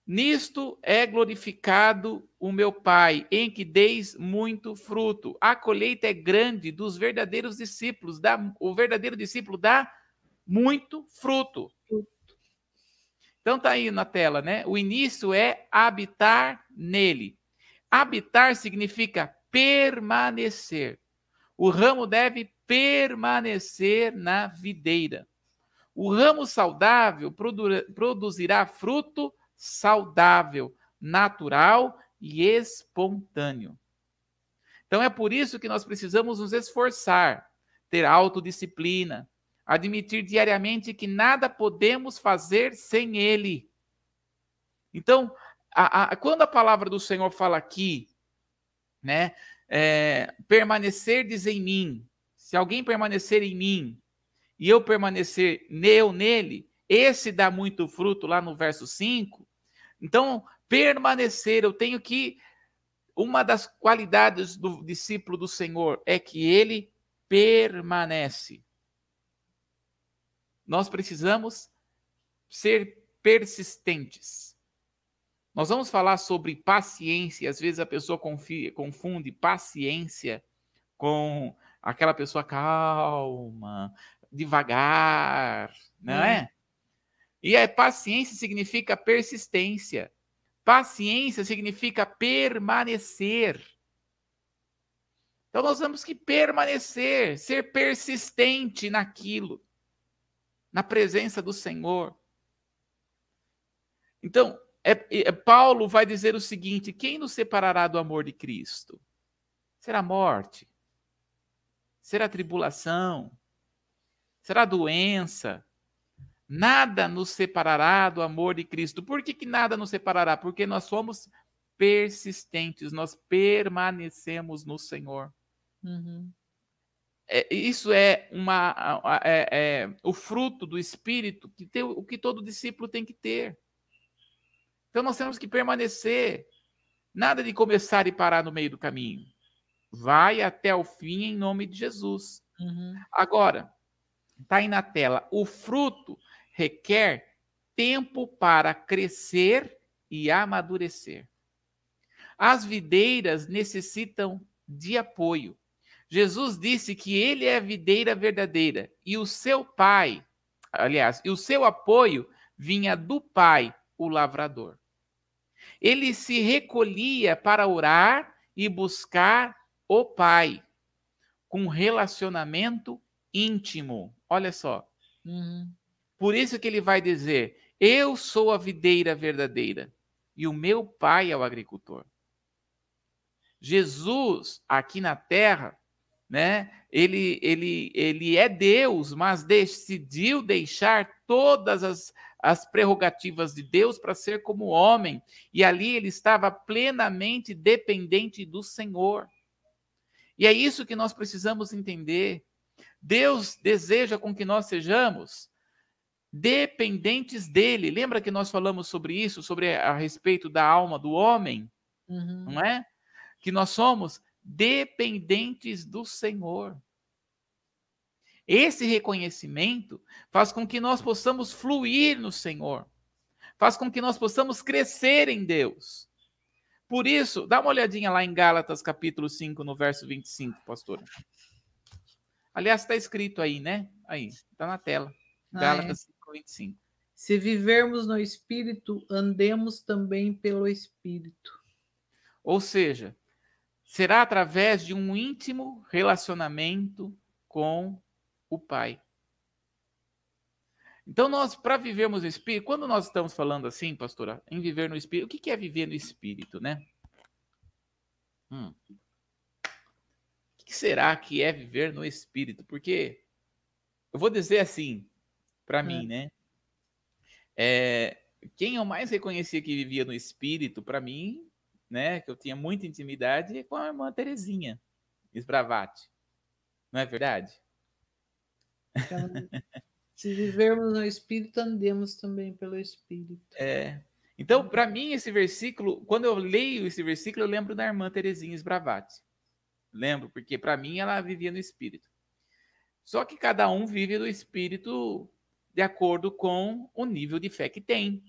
Speaker 2: Nisto é glorificado o meu Pai, em que deis muito fruto. A colheita é grande dos verdadeiros discípulos. Dá, o verdadeiro discípulo dá muito fruto. Então tá aí na tela, né? O início é habitar nele. Habitar significa permanecer. O ramo deve permanecer na videira. O ramo saudável produzirá fruto saudável, natural e espontâneo. Então é por isso que nós precisamos nos esforçar, ter autodisciplina, admitir diariamente que nada podemos fazer sem Ele. Então, a, a, quando a palavra do Senhor fala aqui, né, é, permanecerdes em mim, se alguém permanecer em mim e eu permanecer eu nele, esse dá muito fruto lá no verso 5, então, permanecer, eu tenho que. Uma das qualidades do discípulo do Senhor é que ele permanece. Nós precisamos ser persistentes. Nós vamos falar sobre paciência. Às vezes a pessoa confia, confunde paciência com aquela pessoa calma, devagar, não é? é? E a paciência significa persistência. Paciência significa permanecer. Então nós temos que permanecer, ser persistente naquilo, na presença do Senhor. Então, é, é, Paulo vai dizer o seguinte: quem nos separará do amor de Cristo? Será morte? Será tribulação? Será doença? Nada nos separará do amor de Cristo. Por que, que nada nos separará? Porque nós somos persistentes, nós permanecemos no Senhor. Uhum. É, isso é, uma, é, é, o fruto do Espírito que tem, o que todo discípulo tem que ter. Então nós temos que permanecer. Nada de começar e parar no meio do caminho. Vai até o fim em nome de Jesus. Uhum. Agora, está aí na tela. O fruto requer tempo para crescer e amadurecer. As videiras necessitam de apoio. Jesus disse que ele é a videira verdadeira e o seu pai, aliás, e o seu apoio vinha do pai, o lavrador. Ele se recolhia para orar e buscar o pai, com relacionamento íntimo. Olha só. Uhum. Por isso que ele vai dizer: Eu sou a videira verdadeira e o meu pai é o agricultor. Jesus, aqui na terra, né? Ele, ele, ele é Deus, mas decidiu deixar todas as, as prerrogativas de Deus para ser como homem, e ali ele estava plenamente dependente do Senhor. E é isso que nós precisamos entender. Deus deseja com que nós sejamos dependentes dele. Lembra que nós falamos sobre isso, sobre a, respeito da alma do homem? Uhum. Não é? Que nós somos dependentes do Senhor. Esse reconhecimento faz com que nós possamos fluir no Senhor, faz com que nós possamos crescer em Deus. Por isso, dá uma olhadinha lá em Gálatas capítulo 5, no verso 25, pastor. Aliás, está escrito aí, né? Aí, está na tela. Gálatas ah, é. 25.
Speaker 1: Se vivermos no Espírito, andemos também pelo Espírito.
Speaker 2: Ou seja, será através de um íntimo relacionamento com o Pai. Então, nós, para vivermos no Espírito, quando nós estamos falando assim, pastora, em viver no Espírito, o que é viver no Espírito, né? Hum. O que será que é viver no Espírito? Porque eu vou dizer assim, para é. mim, né? É, quem eu mais reconhecia que vivia no espírito, para mim, né, que eu tinha muita intimidade, é com a irmã Terezinha Esbravati. Não é verdade?
Speaker 1: Então, se vivermos no espírito, andemos também pelo espírito.
Speaker 2: É. Então, para mim, esse versículo, quando eu leio esse versículo, eu lembro da irmã Terezinha Esbravati. Lembro, porque para mim ela vivia no espírito. Só que cada um vive no espírito de acordo com o nível de fé que tem,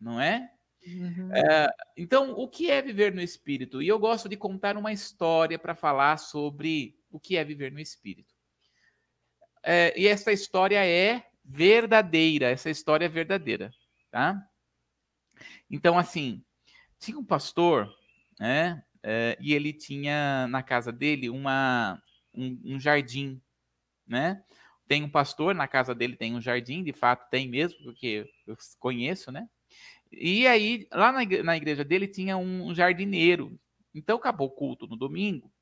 Speaker 2: não é? Uhum. é? então, o que é viver no Espírito? E eu gosto de contar uma história para falar sobre o que é viver no Espírito. É, e essa história é verdadeira, essa história é verdadeira, tá? Então, assim, tinha um pastor, né? É, e ele tinha na casa dele uma, um, um jardim, né? tem um pastor, na casa dele tem um jardim, de fato tem mesmo, porque eu conheço, né? E aí, lá na igreja, na igreja dele tinha um jardineiro. Então acabou o culto no domingo.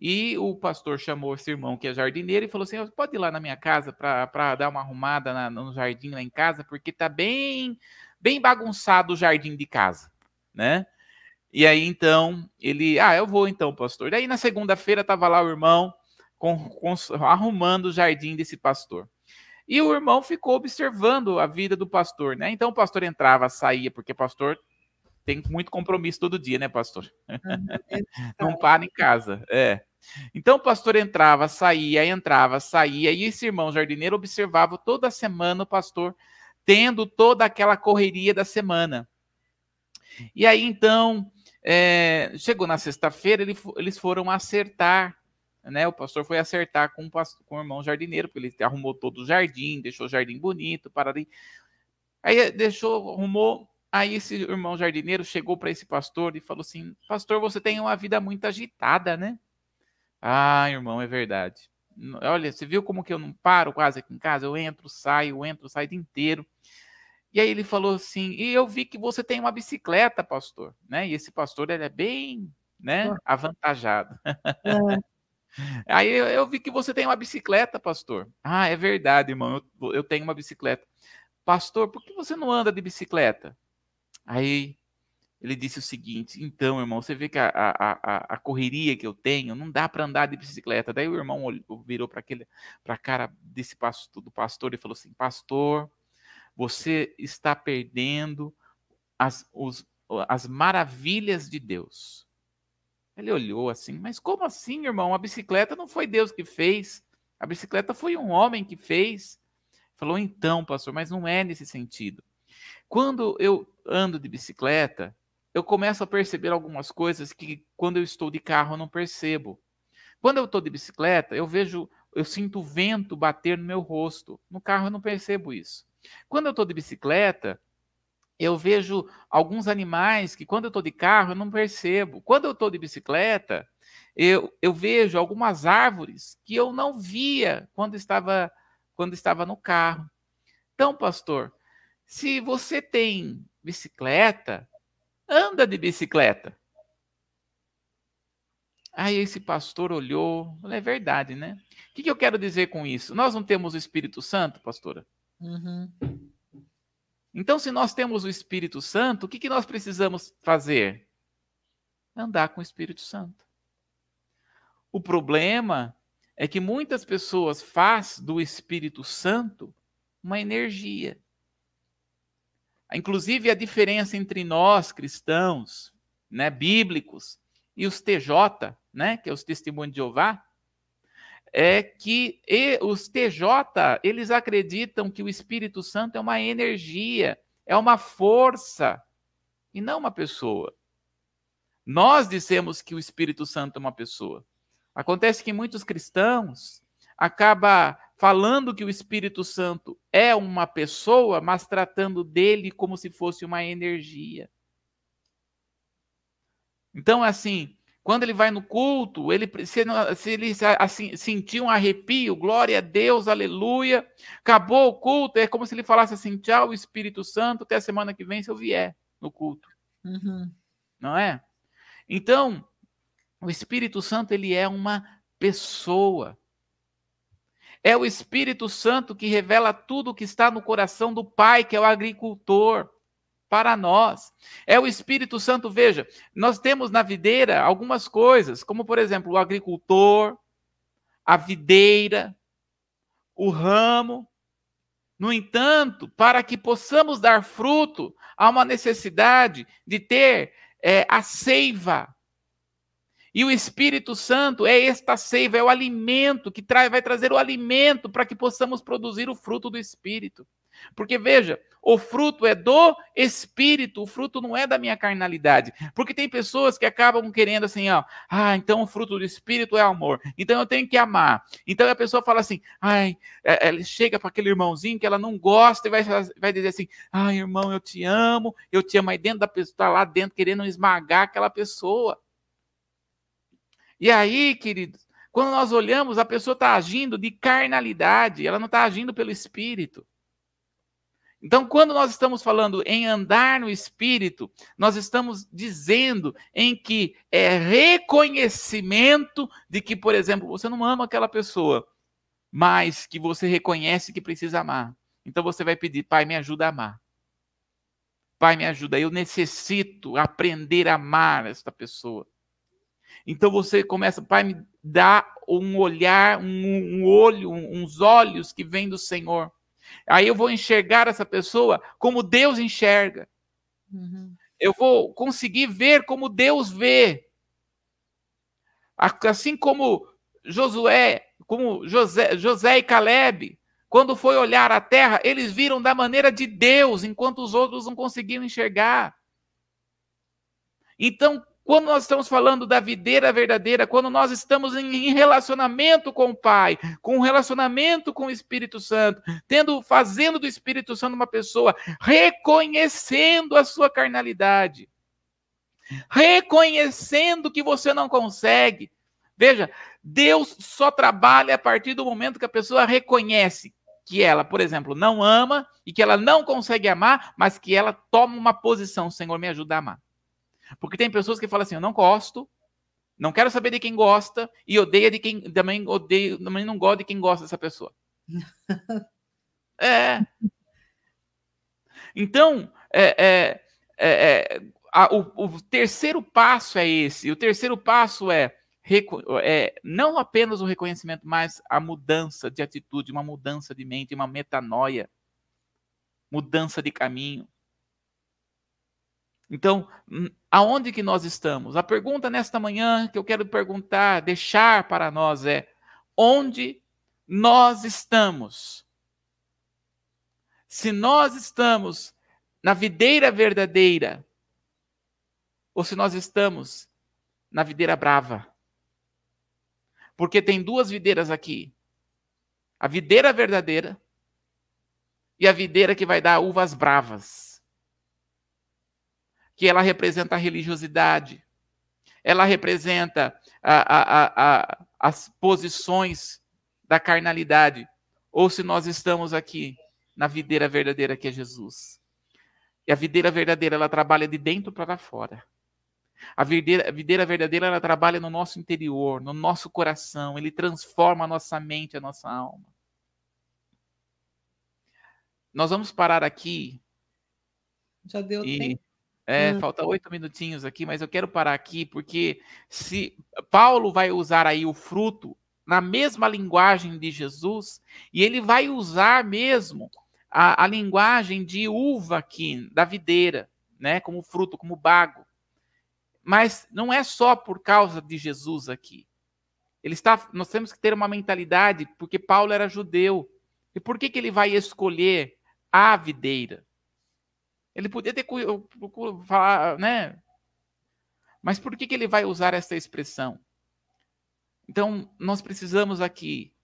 Speaker 2: E o pastor chamou esse irmão que é jardineiro e falou assim: pode ir lá na minha casa para dar uma arrumada na, no jardim lá em casa, porque tá bem, bem bagunçado o jardim de casa, né? E aí então ele, ah, eu vou então, pastor. Daí na segunda-feira tava lá o irmão, com, com, arrumando o jardim desse pastor. E o irmão ficou observando a vida do pastor, né? Então o pastor entrava, saía, porque pastor tem muito compromisso todo dia, né, pastor? Não para em casa, é. Então o pastor entrava, saía, entrava, saía, e esse irmão jardineiro observava toda semana o pastor tendo toda aquela correria da semana. E aí, então, é, chegou na sexta-feira, ele, eles foram acertar, né? O pastor foi acertar com o, pastor, com o irmão jardineiro, porque ele arrumou todo o jardim, deixou o jardim bonito, para ali. Aí deixou, arrumou. Aí esse irmão jardineiro chegou para esse pastor e falou assim: Pastor, você tem uma vida muito agitada, né? Ah, irmão, é verdade. Olha, você viu como que eu não paro quase aqui em casa? Eu entro, saio, entro, saio o dia inteiro. E aí ele falou assim: "E eu vi que você tem uma bicicleta, pastor", né? E esse pastor ele é bem, né, avantajado. É. Aí eu, eu, vi que você tem uma bicicleta, pastor. Ah, é verdade, irmão. Eu, eu tenho uma bicicleta. Pastor, por que você não anda de bicicleta? Aí ele disse o seguinte: então, irmão, você vê que a, a, a, correria que eu tenho não dá para andar de bicicleta. Daí o irmão virou para aquele para a cara desse pastor, do pastor e falou assim: Pastor, você está perdendo as, os, as maravilhas de Deus. Ele olhou assim, mas como assim, irmão? A bicicleta não foi Deus que fez. A bicicleta foi um homem que fez. Falou, então, pastor, mas não é nesse sentido. Quando eu ando de bicicleta, eu começo a perceber algumas coisas que quando eu estou de carro eu não percebo. Quando eu estou de bicicleta, eu vejo, eu sinto o vento bater no meu rosto. No carro eu não percebo isso. Quando eu estou de bicicleta, eu vejo alguns animais que quando eu estou de carro eu não percebo. Quando eu estou de bicicleta, eu, eu vejo algumas árvores que eu não via quando estava quando estava no carro. Então, pastor, se você tem bicicleta, anda de bicicleta. Aí esse pastor olhou, é verdade, né? O que, que, eu quero dizer com isso? Nós não temos o Espírito Santo, pastora? Uhum. Então, se nós temos o Espírito Santo, o que, que nós precisamos fazer? Andar com o Espírito Santo. O problema é que muitas pessoas faz do Espírito Santo uma energia. Inclusive, a diferença entre nós, cristãos, né, bíblicos, e os TJ, né, que é os Testemunhos de Jeová, é que os TJ, eles acreditam que o Espírito Santo é uma energia, é uma força, e não uma pessoa. Nós dissemos que o Espírito Santo é uma pessoa. Acontece que muitos cristãos acaba falando que o Espírito Santo é uma pessoa, mas tratando dele como se fosse uma energia. Então, assim, quando ele vai no culto, ele, se, se ele assim, sentir um arrepio, glória a Deus, aleluia, acabou o culto, é como se ele falasse assim: tchau, Espírito Santo, até a semana que vem, se eu vier no culto. Uhum. Não é? Então, o Espírito Santo, ele é uma pessoa. É o Espírito Santo que revela tudo o que está no coração do Pai, que é o agricultor, para nós. É o Espírito Santo, veja, nós temos na videira algumas coisas, como por exemplo, o agricultor, a videira, o ramo. No entanto, para que possamos dar fruto, há uma necessidade de ter é, a seiva, e o Espírito Santo é esta seiva, é o alimento que traz, vai trazer o alimento para que possamos produzir o fruto do Espírito. Porque veja, o fruto é do Espírito, o fruto não é da minha carnalidade. Porque tem pessoas que acabam querendo assim, ó, ah, então o fruto do Espírito é amor, então eu tenho que amar. Então a pessoa fala assim, ai, é, ela chega para aquele irmãozinho que ela não gosta e vai, vai dizer assim, ai, irmão, eu te amo, eu te amo, aí dentro da pessoa, está lá dentro querendo esmagar aquela pessoa. E aí, queridos, quando nós olhamos, a pessoa está agindo de carnalidade, ela não está agindo pelo espírito. Então, quando nós estamos falando em andar no espírito, nós estamos dizendo em que é reconhecimento de que, por exemplo, você não ama aquela pessoa, mas que você reconhece que precisa amar. Então você vai pedir, Pai, me ajuda a amar. Pai, me ajuda, eu necessito aprender a amar esta pessoa. Então você começa, Pai, me dá um olhar, um, um olho, um, uns olhos que vêm do Senhor. Aí eu vou enxergar essa pessoa como Deus enxerga. Uhum. Eu vou conseguir ver como Deus vê. Assim como Josué, como José, José e Caleb, quando foi olhar a terra, eles viram da maneira de Deus, enquanto os outros não conseguiam enxergar. Então, quando nós estamos falando da videira verdadeira, quando nós estamos em relacionamento com o Pai, com relacionamento com o Espírito Santo, tendo, fazendo do Espírito Santo uma pessoa, reconhecendo a sua carnalidade, reconhecendo que você não consegue. Veja, Deus só trabalha a partir do momento que a pessoa reconhece que ela, por exemplo, não ama e que ela não consegue amar, mas que ela toma uma posição, Senhor, me ajuda a amar. Porque tem pessoas que falam assim: eu não gosto, não quero saber de quem gosta e odeia de quem também odeio, também não gosta de quem gosta dessa pessoa. é. Então, é, é, é, a, o, o, terceiro passo é esse. O terceiro passo é, é não apenas o reconhecimento, mas a mudança de atitude, uma mudança de mente, uma metanoia, mudança de caminho. Então, hum, aonde que nós estamos? A pergunta nesta manhã que eu quero perguntar, deixar para nós é: onde nós estamos? Se nós estamos na videira verdadeira, ou se nós estamos na videira brava. Porque tem duas videiras aqui: a videira verdadeira e a videira que vai dar uvas bravas que ela representa a religiosidade, ela representa a, a, a, as posições da carnalidade, ou se nós estamos aqui na videira verdadeira que é Jesus. E a videira verdadeira, ela trabalha de dentro para fora. A videira, a videira verdadeira, ela trabalha no nosso interior, no nosso coração, ele transforma a nossa mente, a nossa alma. Nós vamos parar aqui.
Speaker 1: Já deu e... tempo.
Speaker 2: É, hum. falta oito minutinhos aqui, mas eu quero parar aqui porque se Paulo vai usar aí o fruto na mesma linguagem de Jesus e ele vai usar mesmo a, a linguagem de uva aqui da videira, né, como fruto, como bago. Mas não é só por causa de Jesus aqui. Ele está, nós temos que ter uma mentalidade porque Paulo era judeu. E por que que ele vai escolher a videira? Ele podia ter falar, né? Mas por que, que ele vai usar essa expressão? Então, nós precisamos aqui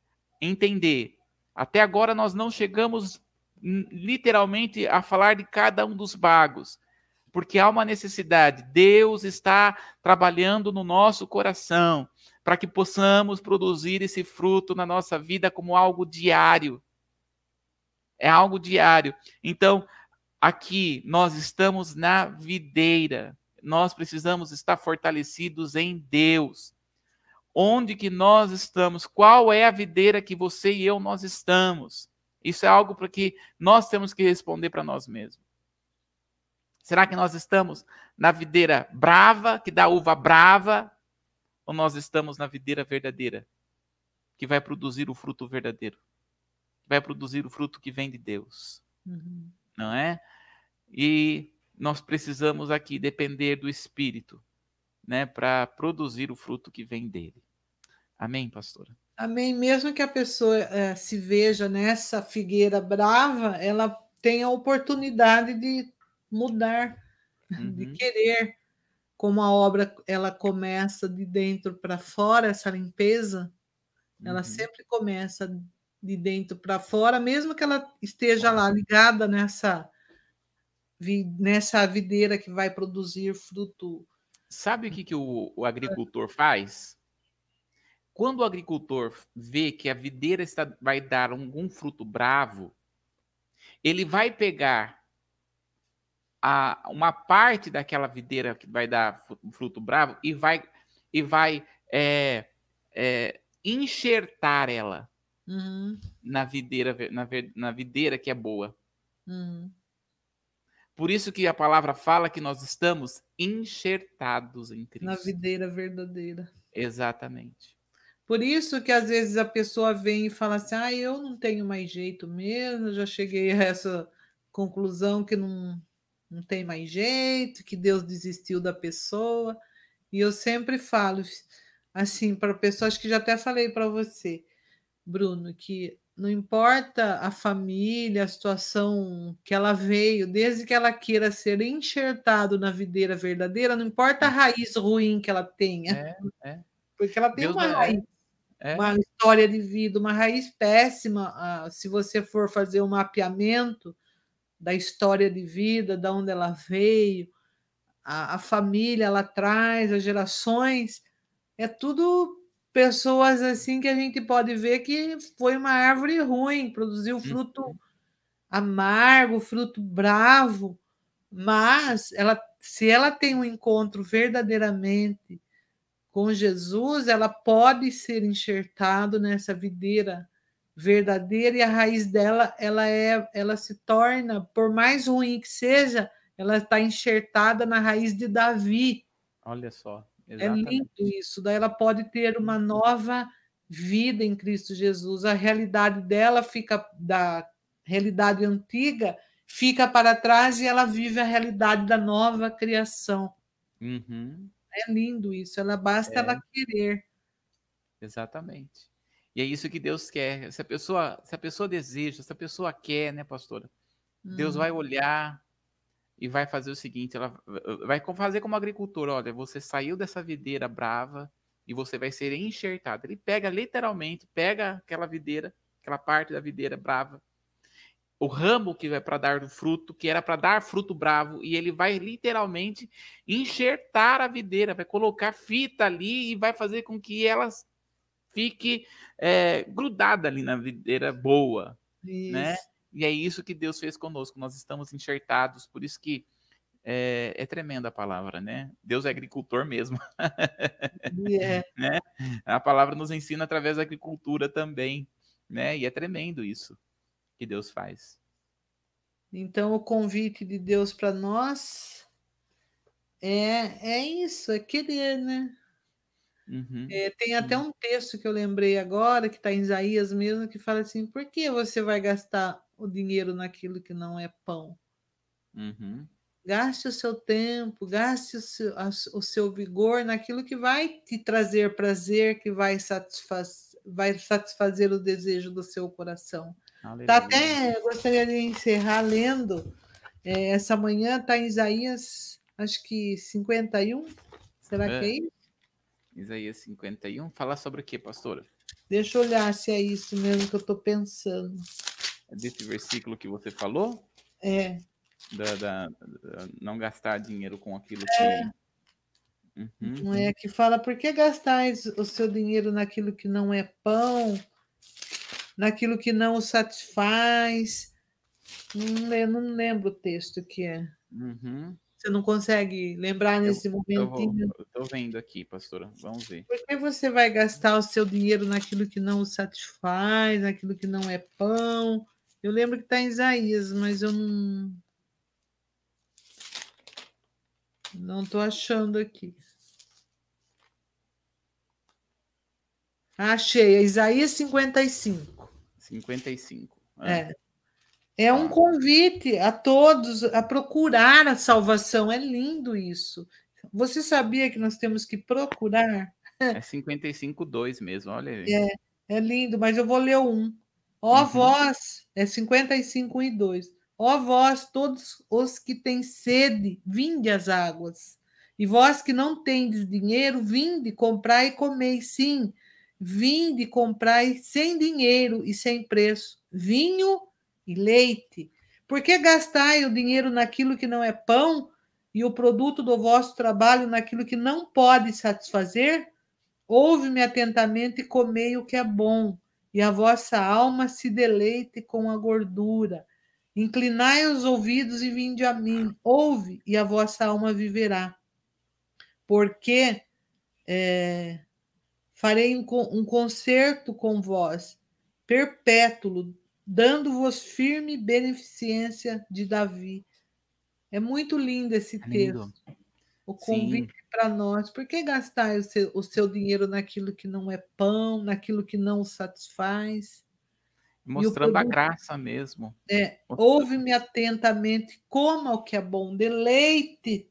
Speaker 2: entender. Até agora nós não chegamos literalmente a falar de cada um dos bagos, porque há uma necessidade. Deus está trabalhando no nosso coração para que possamos produzir esse fruto na nossa vida como algo diário. É algo diário. Então, Aqui nós estamos na videira. Nós precisamos estar fortalecidos em Deus. Onde que nós estamos? Qual é a videira que você e eu nós estamos? Isso é algo para que nós temos que responder para nós mesmos. Será que nós estamos na videira brava, que dá uva brava, ou nós estamos na videira verdadeira, que vai produzir o fruto verdadeiro? Vai produzir o fruto que vem de Deus. Uhum. Não é? E nós precisamos aqui depender do Espírito, né, para produzir o fruto que vem dele. Amém, pastora?
Speaker 1: Amém. Mesmo que a pessoa é, se veja nessa figueira brava, ela tem a oportunidade de mudar, uhum. de querer. Como a obra ela começa de dentro para fora, essa limpeza, uhum. ela sempre começa de dentro para fora, mesmo que ela esteja lá ligada nessa nessa videira que vai produzir fruto.
Speaker 2: Sabe o que, que o, o agricultor faz? Quando o agricultor vê que a videira está, vai dar algum fruto bravo, ele vai pegar a, uma parte daquela videira que vai dar fruto bravo e vai, e vai é, é, enxertar ela uhum. na videira na, na videira que é boa. Uhum. Por isso que a palavra fala que nós estamos enxertados em Cristo.
Speaker 1: Na videira verdadeira.
Speaker 2: Exatamente.
Speaker 1: Por isso que às vezes a pessoa vem e fala assim: ah, eu não tenho mais jeito mesmo, já cheguei a essa conclusão que não, não tem mais jeito, que Deus desistiu da pessoa. E eu sempre falo assim para pessoas que já até falei para você, Bruno, que não importa a família, a situação que ela veio, desde que ela queira ser enxertado na videira verdadeira, não importa a
Speaker 2: Hum.
Speaker 1: raiz ruim que ela tenha,
Speaker 2: É, é.
Speaker 1: porque ela tem
Speaker 2: Deus
Speaker 1: uma
Speaker 2: é,
Speaker 1: raiz,
Speaker 2: é.
Speaker 1: uma história de vida, uma raiz péssima, se você for fazer um mapeamento da história de vida, da onde ela veio, a, a família lá atrás, as gerações, é tudo pessoas assim que a gente pode ver que foi uma árvore ruim, produziu fruto
Speaker 2: Uhum.
Speaker 1: amargo, fruto bravo, mas ela, se ela tem um encontro verdadeiramente com Jesus, ela pode ser enxertado nessa videira verdadeira e a raiz dela, ela é, ela se torna, por mais ruim que seja, ela está enxertada na raiz de Davi.
Speaker 2: Olha só,
Speaker 1: É
Speaker 2: exatamente.
Speaker 1: lindo isso. Daí ela pode ter uma nova vida em Cristo Jesus. A realidade dela fica da realidade antiga fica para trás e ela vive a realidade da nova criação.
Speaker 2: Uhum.
Speaker 1: É lindo isso. Ela basta
Speaker 2: É.
Speaker 1: ela querer.
Speaker 2: Exatamente. E é isso que Deus quer. Se a pessoa, se a pessoa deseja, se a pessoa quer, né, pastora? Deus
Speaker 1: Hum.
Speaker 2: vai olhar e vai fazer o seguinte, ela vai fazer como agricultor, olha, você saiu dessa videira brava e você vai ser enxertado. Ele pega literalmente, pega aquela videira, aquela parte da videira brava, o ramo que vai para dar fruto, que era para dar fruto bravo, e ele vai literalmente enxertar a videira, vai colocar fita ali e vai fazer com que ela fique é, grudada ali na videira boa, né? E é isso que Deus fez conosco. Nós estamos enxertados, por isso que é, é tremenda a palavra, né? Deus é agricultor mesmo.
Speaker 1: E é.
Speaker 2: né? A palavra nos ensina através da agricultura também, né? E é tremendo isso que Deus faz.
Speaker 1: Então, o convite de Deus para nós é, é isso, é querer, né?
Speaker 2: Uhum.
Speaker 1: É, tem até um texto que eu lembrei agora, que está em Isaías mesmo, que fala assim: por que você vai gastar o dinheiro naquilo que não é pão?
Speaker 2: Uhum.
Speaker 1: Gaste o seu tempo, gaste o seu, a- o seu vigor naquilo que vai te trazer prazer, que vai, satisfaz, vai satisfazer o desejo do seu coração. Tá até, gostaria de encerrar lendo, é, essa manhã está em Isaías, acho que 51, será que
Speaker 2: É.
Speaker 1: é isso?
Speaker 2: Isaías 51. Fala sobre o que, pastora?
Speaker 1: Deixa eu olhar se é isso mesmo que eu estou pensando.
Speaker 2: É desse versículo que você falou?
Speaker 1: É,
Speaker 2: Da, da- da- não gastar dinheiro com aquilo
Speaker 1: É.
Speaker 2: que. Uhum.
Speaker 1: não é que fala, por que gastais o seu dinheiro naquilo que não é pão, naquilo que não o satisfaz? Não, le- não lembro o texto que é.
Speaker 2: Uhum.
Speaker 1: Você não consegue lembrar nesse
Speaker 2: Eu
Speaker 1: momentinho?
Speaker 2: eu tô vendo aqui, pastora. Vamos ver.
Speaker 1: Por que você vai gastar o seu dinheiro naquilo que não o satisfaz, naquilo que não é pão? Eu lembro que está em Isaías, mas eu não. Não estou achando aqui. Achei, é Isaías 55.
Speaker 2: 55. Ah,
Speaker 1: É. É um
Speaker 2: Tá.
Speaker 1: convite a todos a procurar a salvação. É lindo isso. Você sabia que nós temos que procurar?
Speaker 2: É 55,2 mesmo, olha aí.
Speaker 1: É, é lindo, mas eu vou ler um. Ó
Speaker 2: Uhum.
Speaker 1: vós, é 55 um e 2. Ó vós, todos os que têm sede, vinde às águas. E vós que não tendes dinheiro, vinde, comprai e comei. Sim, vinde, comprai sem dinheiro e sem preço. Vinho e leite. Por que gastai o dinheiro naquilo que não é pão e o produto do vosso trabalho naquilo que não pode satisfazer? Ouve-me atentamente e comei o que é bom, e a vossa alma se deleite com a gordura. Inclinai os ouvidos e vinde a mim. Ouve, e a vossa alma viverá. Porque é, farei um, um concerto com vós, perpétuo, dando-vos firme beneficência de Davi. É muito lindo esse
Speaker 2: É
Speaker 1: texto.
Speaker 2: lindo.
Speaker 1: O convite para nós. Por que gastar o seu, o seu dinheiro naquilo que não é pão, naquilo que não satisfaz?
Speaker 2: Mostrando a
Speaker 1: produto-
Speaker 2: graça mesmo.
Speaker 1: É, ouve-me atentamente, coma o que é bom, deleite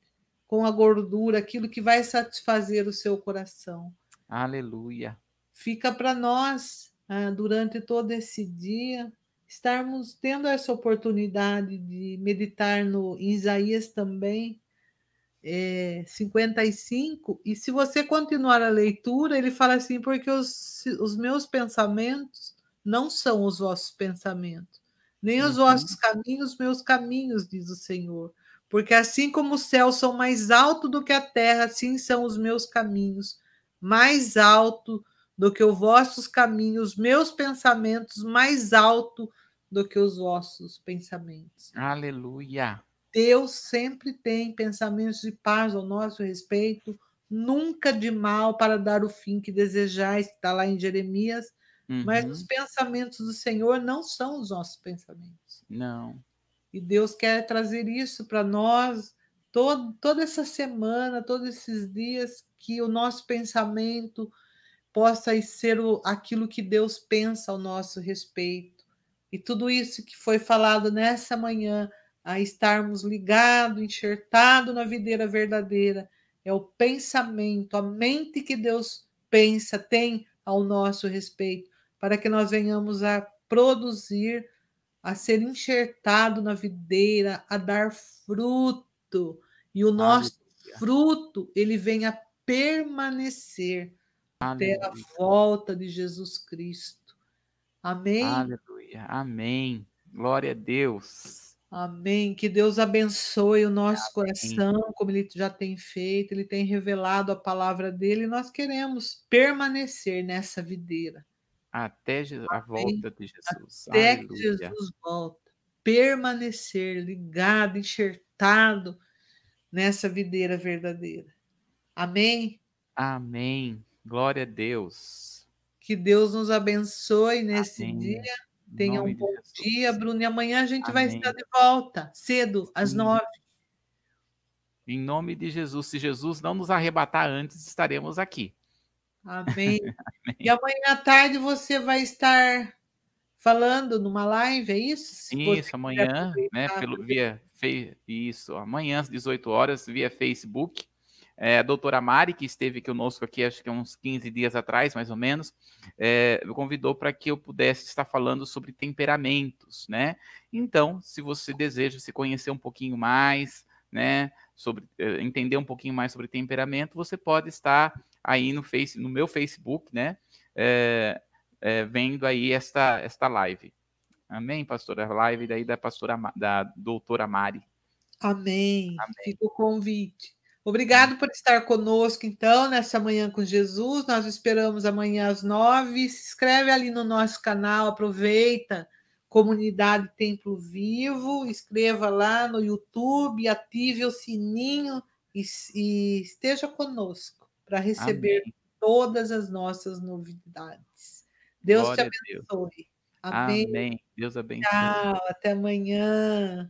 Speaker 1: com a gordura, aquilo que vai satisfazer o seu coração.
Speaker 2: Aleluia.
Speaker 1: Fica para nós ah, durante todo esse dia, estarmos tendo essa oportunidade de meditar no em Isaías também, é, 55, e se você continuar a leitura, ele fala assim: porque os, os meus pensamentos não são os vossos pensamentos, nem os
Speaker 2: Uhum.
Speaker 1: vossos caminhos, meus caminhos, diz o Senhor. Porque assim como os céus são mais altos do que a terra, assim são os meus caminhos, mais alto do que os vossos caminhos, meus pensamentos mais alto do que os vossos pensamentos.
Speaker 2: Aleluia.
Speaker 1: Deus sempre tem pensamentos de paz ao nosso respeito, nunca de mal para dar o fim que desejais, está lá em Jeremias,
Speaker 2: uhum.
Speaker 1: mas os pensamentos do Senhor não são os nossos pensamentos.
Speaker 2: Não.
Speaker 1: E Deus quer trazer isso para nós todo, toda essa semana, todos esses dias, que o nosso pensamento possa ser o, aquilo que Deus pensa ao nosso respeito. E tudo isso que foi falado nessa manhã, a estarmos ligados, enxertados na videira verdadeira, é o pensamento, a mente que Deus pensa, tem ao nosso respeito, para que nós venhamos a produzir, a ser enxertado na videira, a dar fruto, e o nosso Aleluia. fruto ele venha permanecer Aleluia. até a volta de Jesus Cristo. Amém.
Speaker 2: Aleluia. Amém. Glória a Deus.
Speaker 1: Amém. Que Deus abençoe o nosso Amém. coração, como Ele já tem feito, Ele tem revelado a palavra dele, e nós queremos permanecer nessa videira.
Speaker 2: Até a volta de Jesus.
Speaker 1: Até Aleluia. que Jesus volta. Permanecer ligado, enxertado nessa videira verdadeira. Amém?
Speaker 2: Amém. Glória a Deus.
Speaker 1: Que Deus nos abençoe nesse Amém. dia. Tenha um bom dia, Bruno. E amanhã a gente Amém. vai estar de volta, cedo, às nove.
Speaker 2: Em nome de Jesus. Se Jesus não nos arrebatar antes, estaremos aqui.
Speaker 1: Amém. Amém. E amanhã à tarde você vai estar falando numa live, é isso?
Speaker 2: Se isso, amanhã, né? Pelo, via isso, amanhã às 18 horas, via Facebook. É, a doutora Mari, que esteve conosco aqui, acho que uns 15 dias atrás, mais ou menos, é, me convidou para que eu pudesse estar falando sobre temperamentos, né? Então, se você deseja se conhecer um pouquinho mais, né, sobre entender um pouquinho mais sobre temperamento, você pode estar aí no face, no meu Facebook, né, é, é, vendo aí esta esta live. Amém, pastora? Live daí da pastora da doutora Mari.
Speaker 1: Amém. Amém. Fica o convite. Obrigado por estar conosco, então, nessa manhã com Jesus. Nós esperamos amanhã às nove. Se inscreve ali no nosso canal, aproveita. Comunidade Templo Vivo, escreva lá no YouTube, ative o sininho e, e esteja conosco para receber Amém. todas as nossas novidades. Deus
Speaker 2: Glória
Speaker 1: te abençoe.
Speaker 2: Amém. Amém. Deus abençoe.
Speaker 1: Tchau, até amanhã.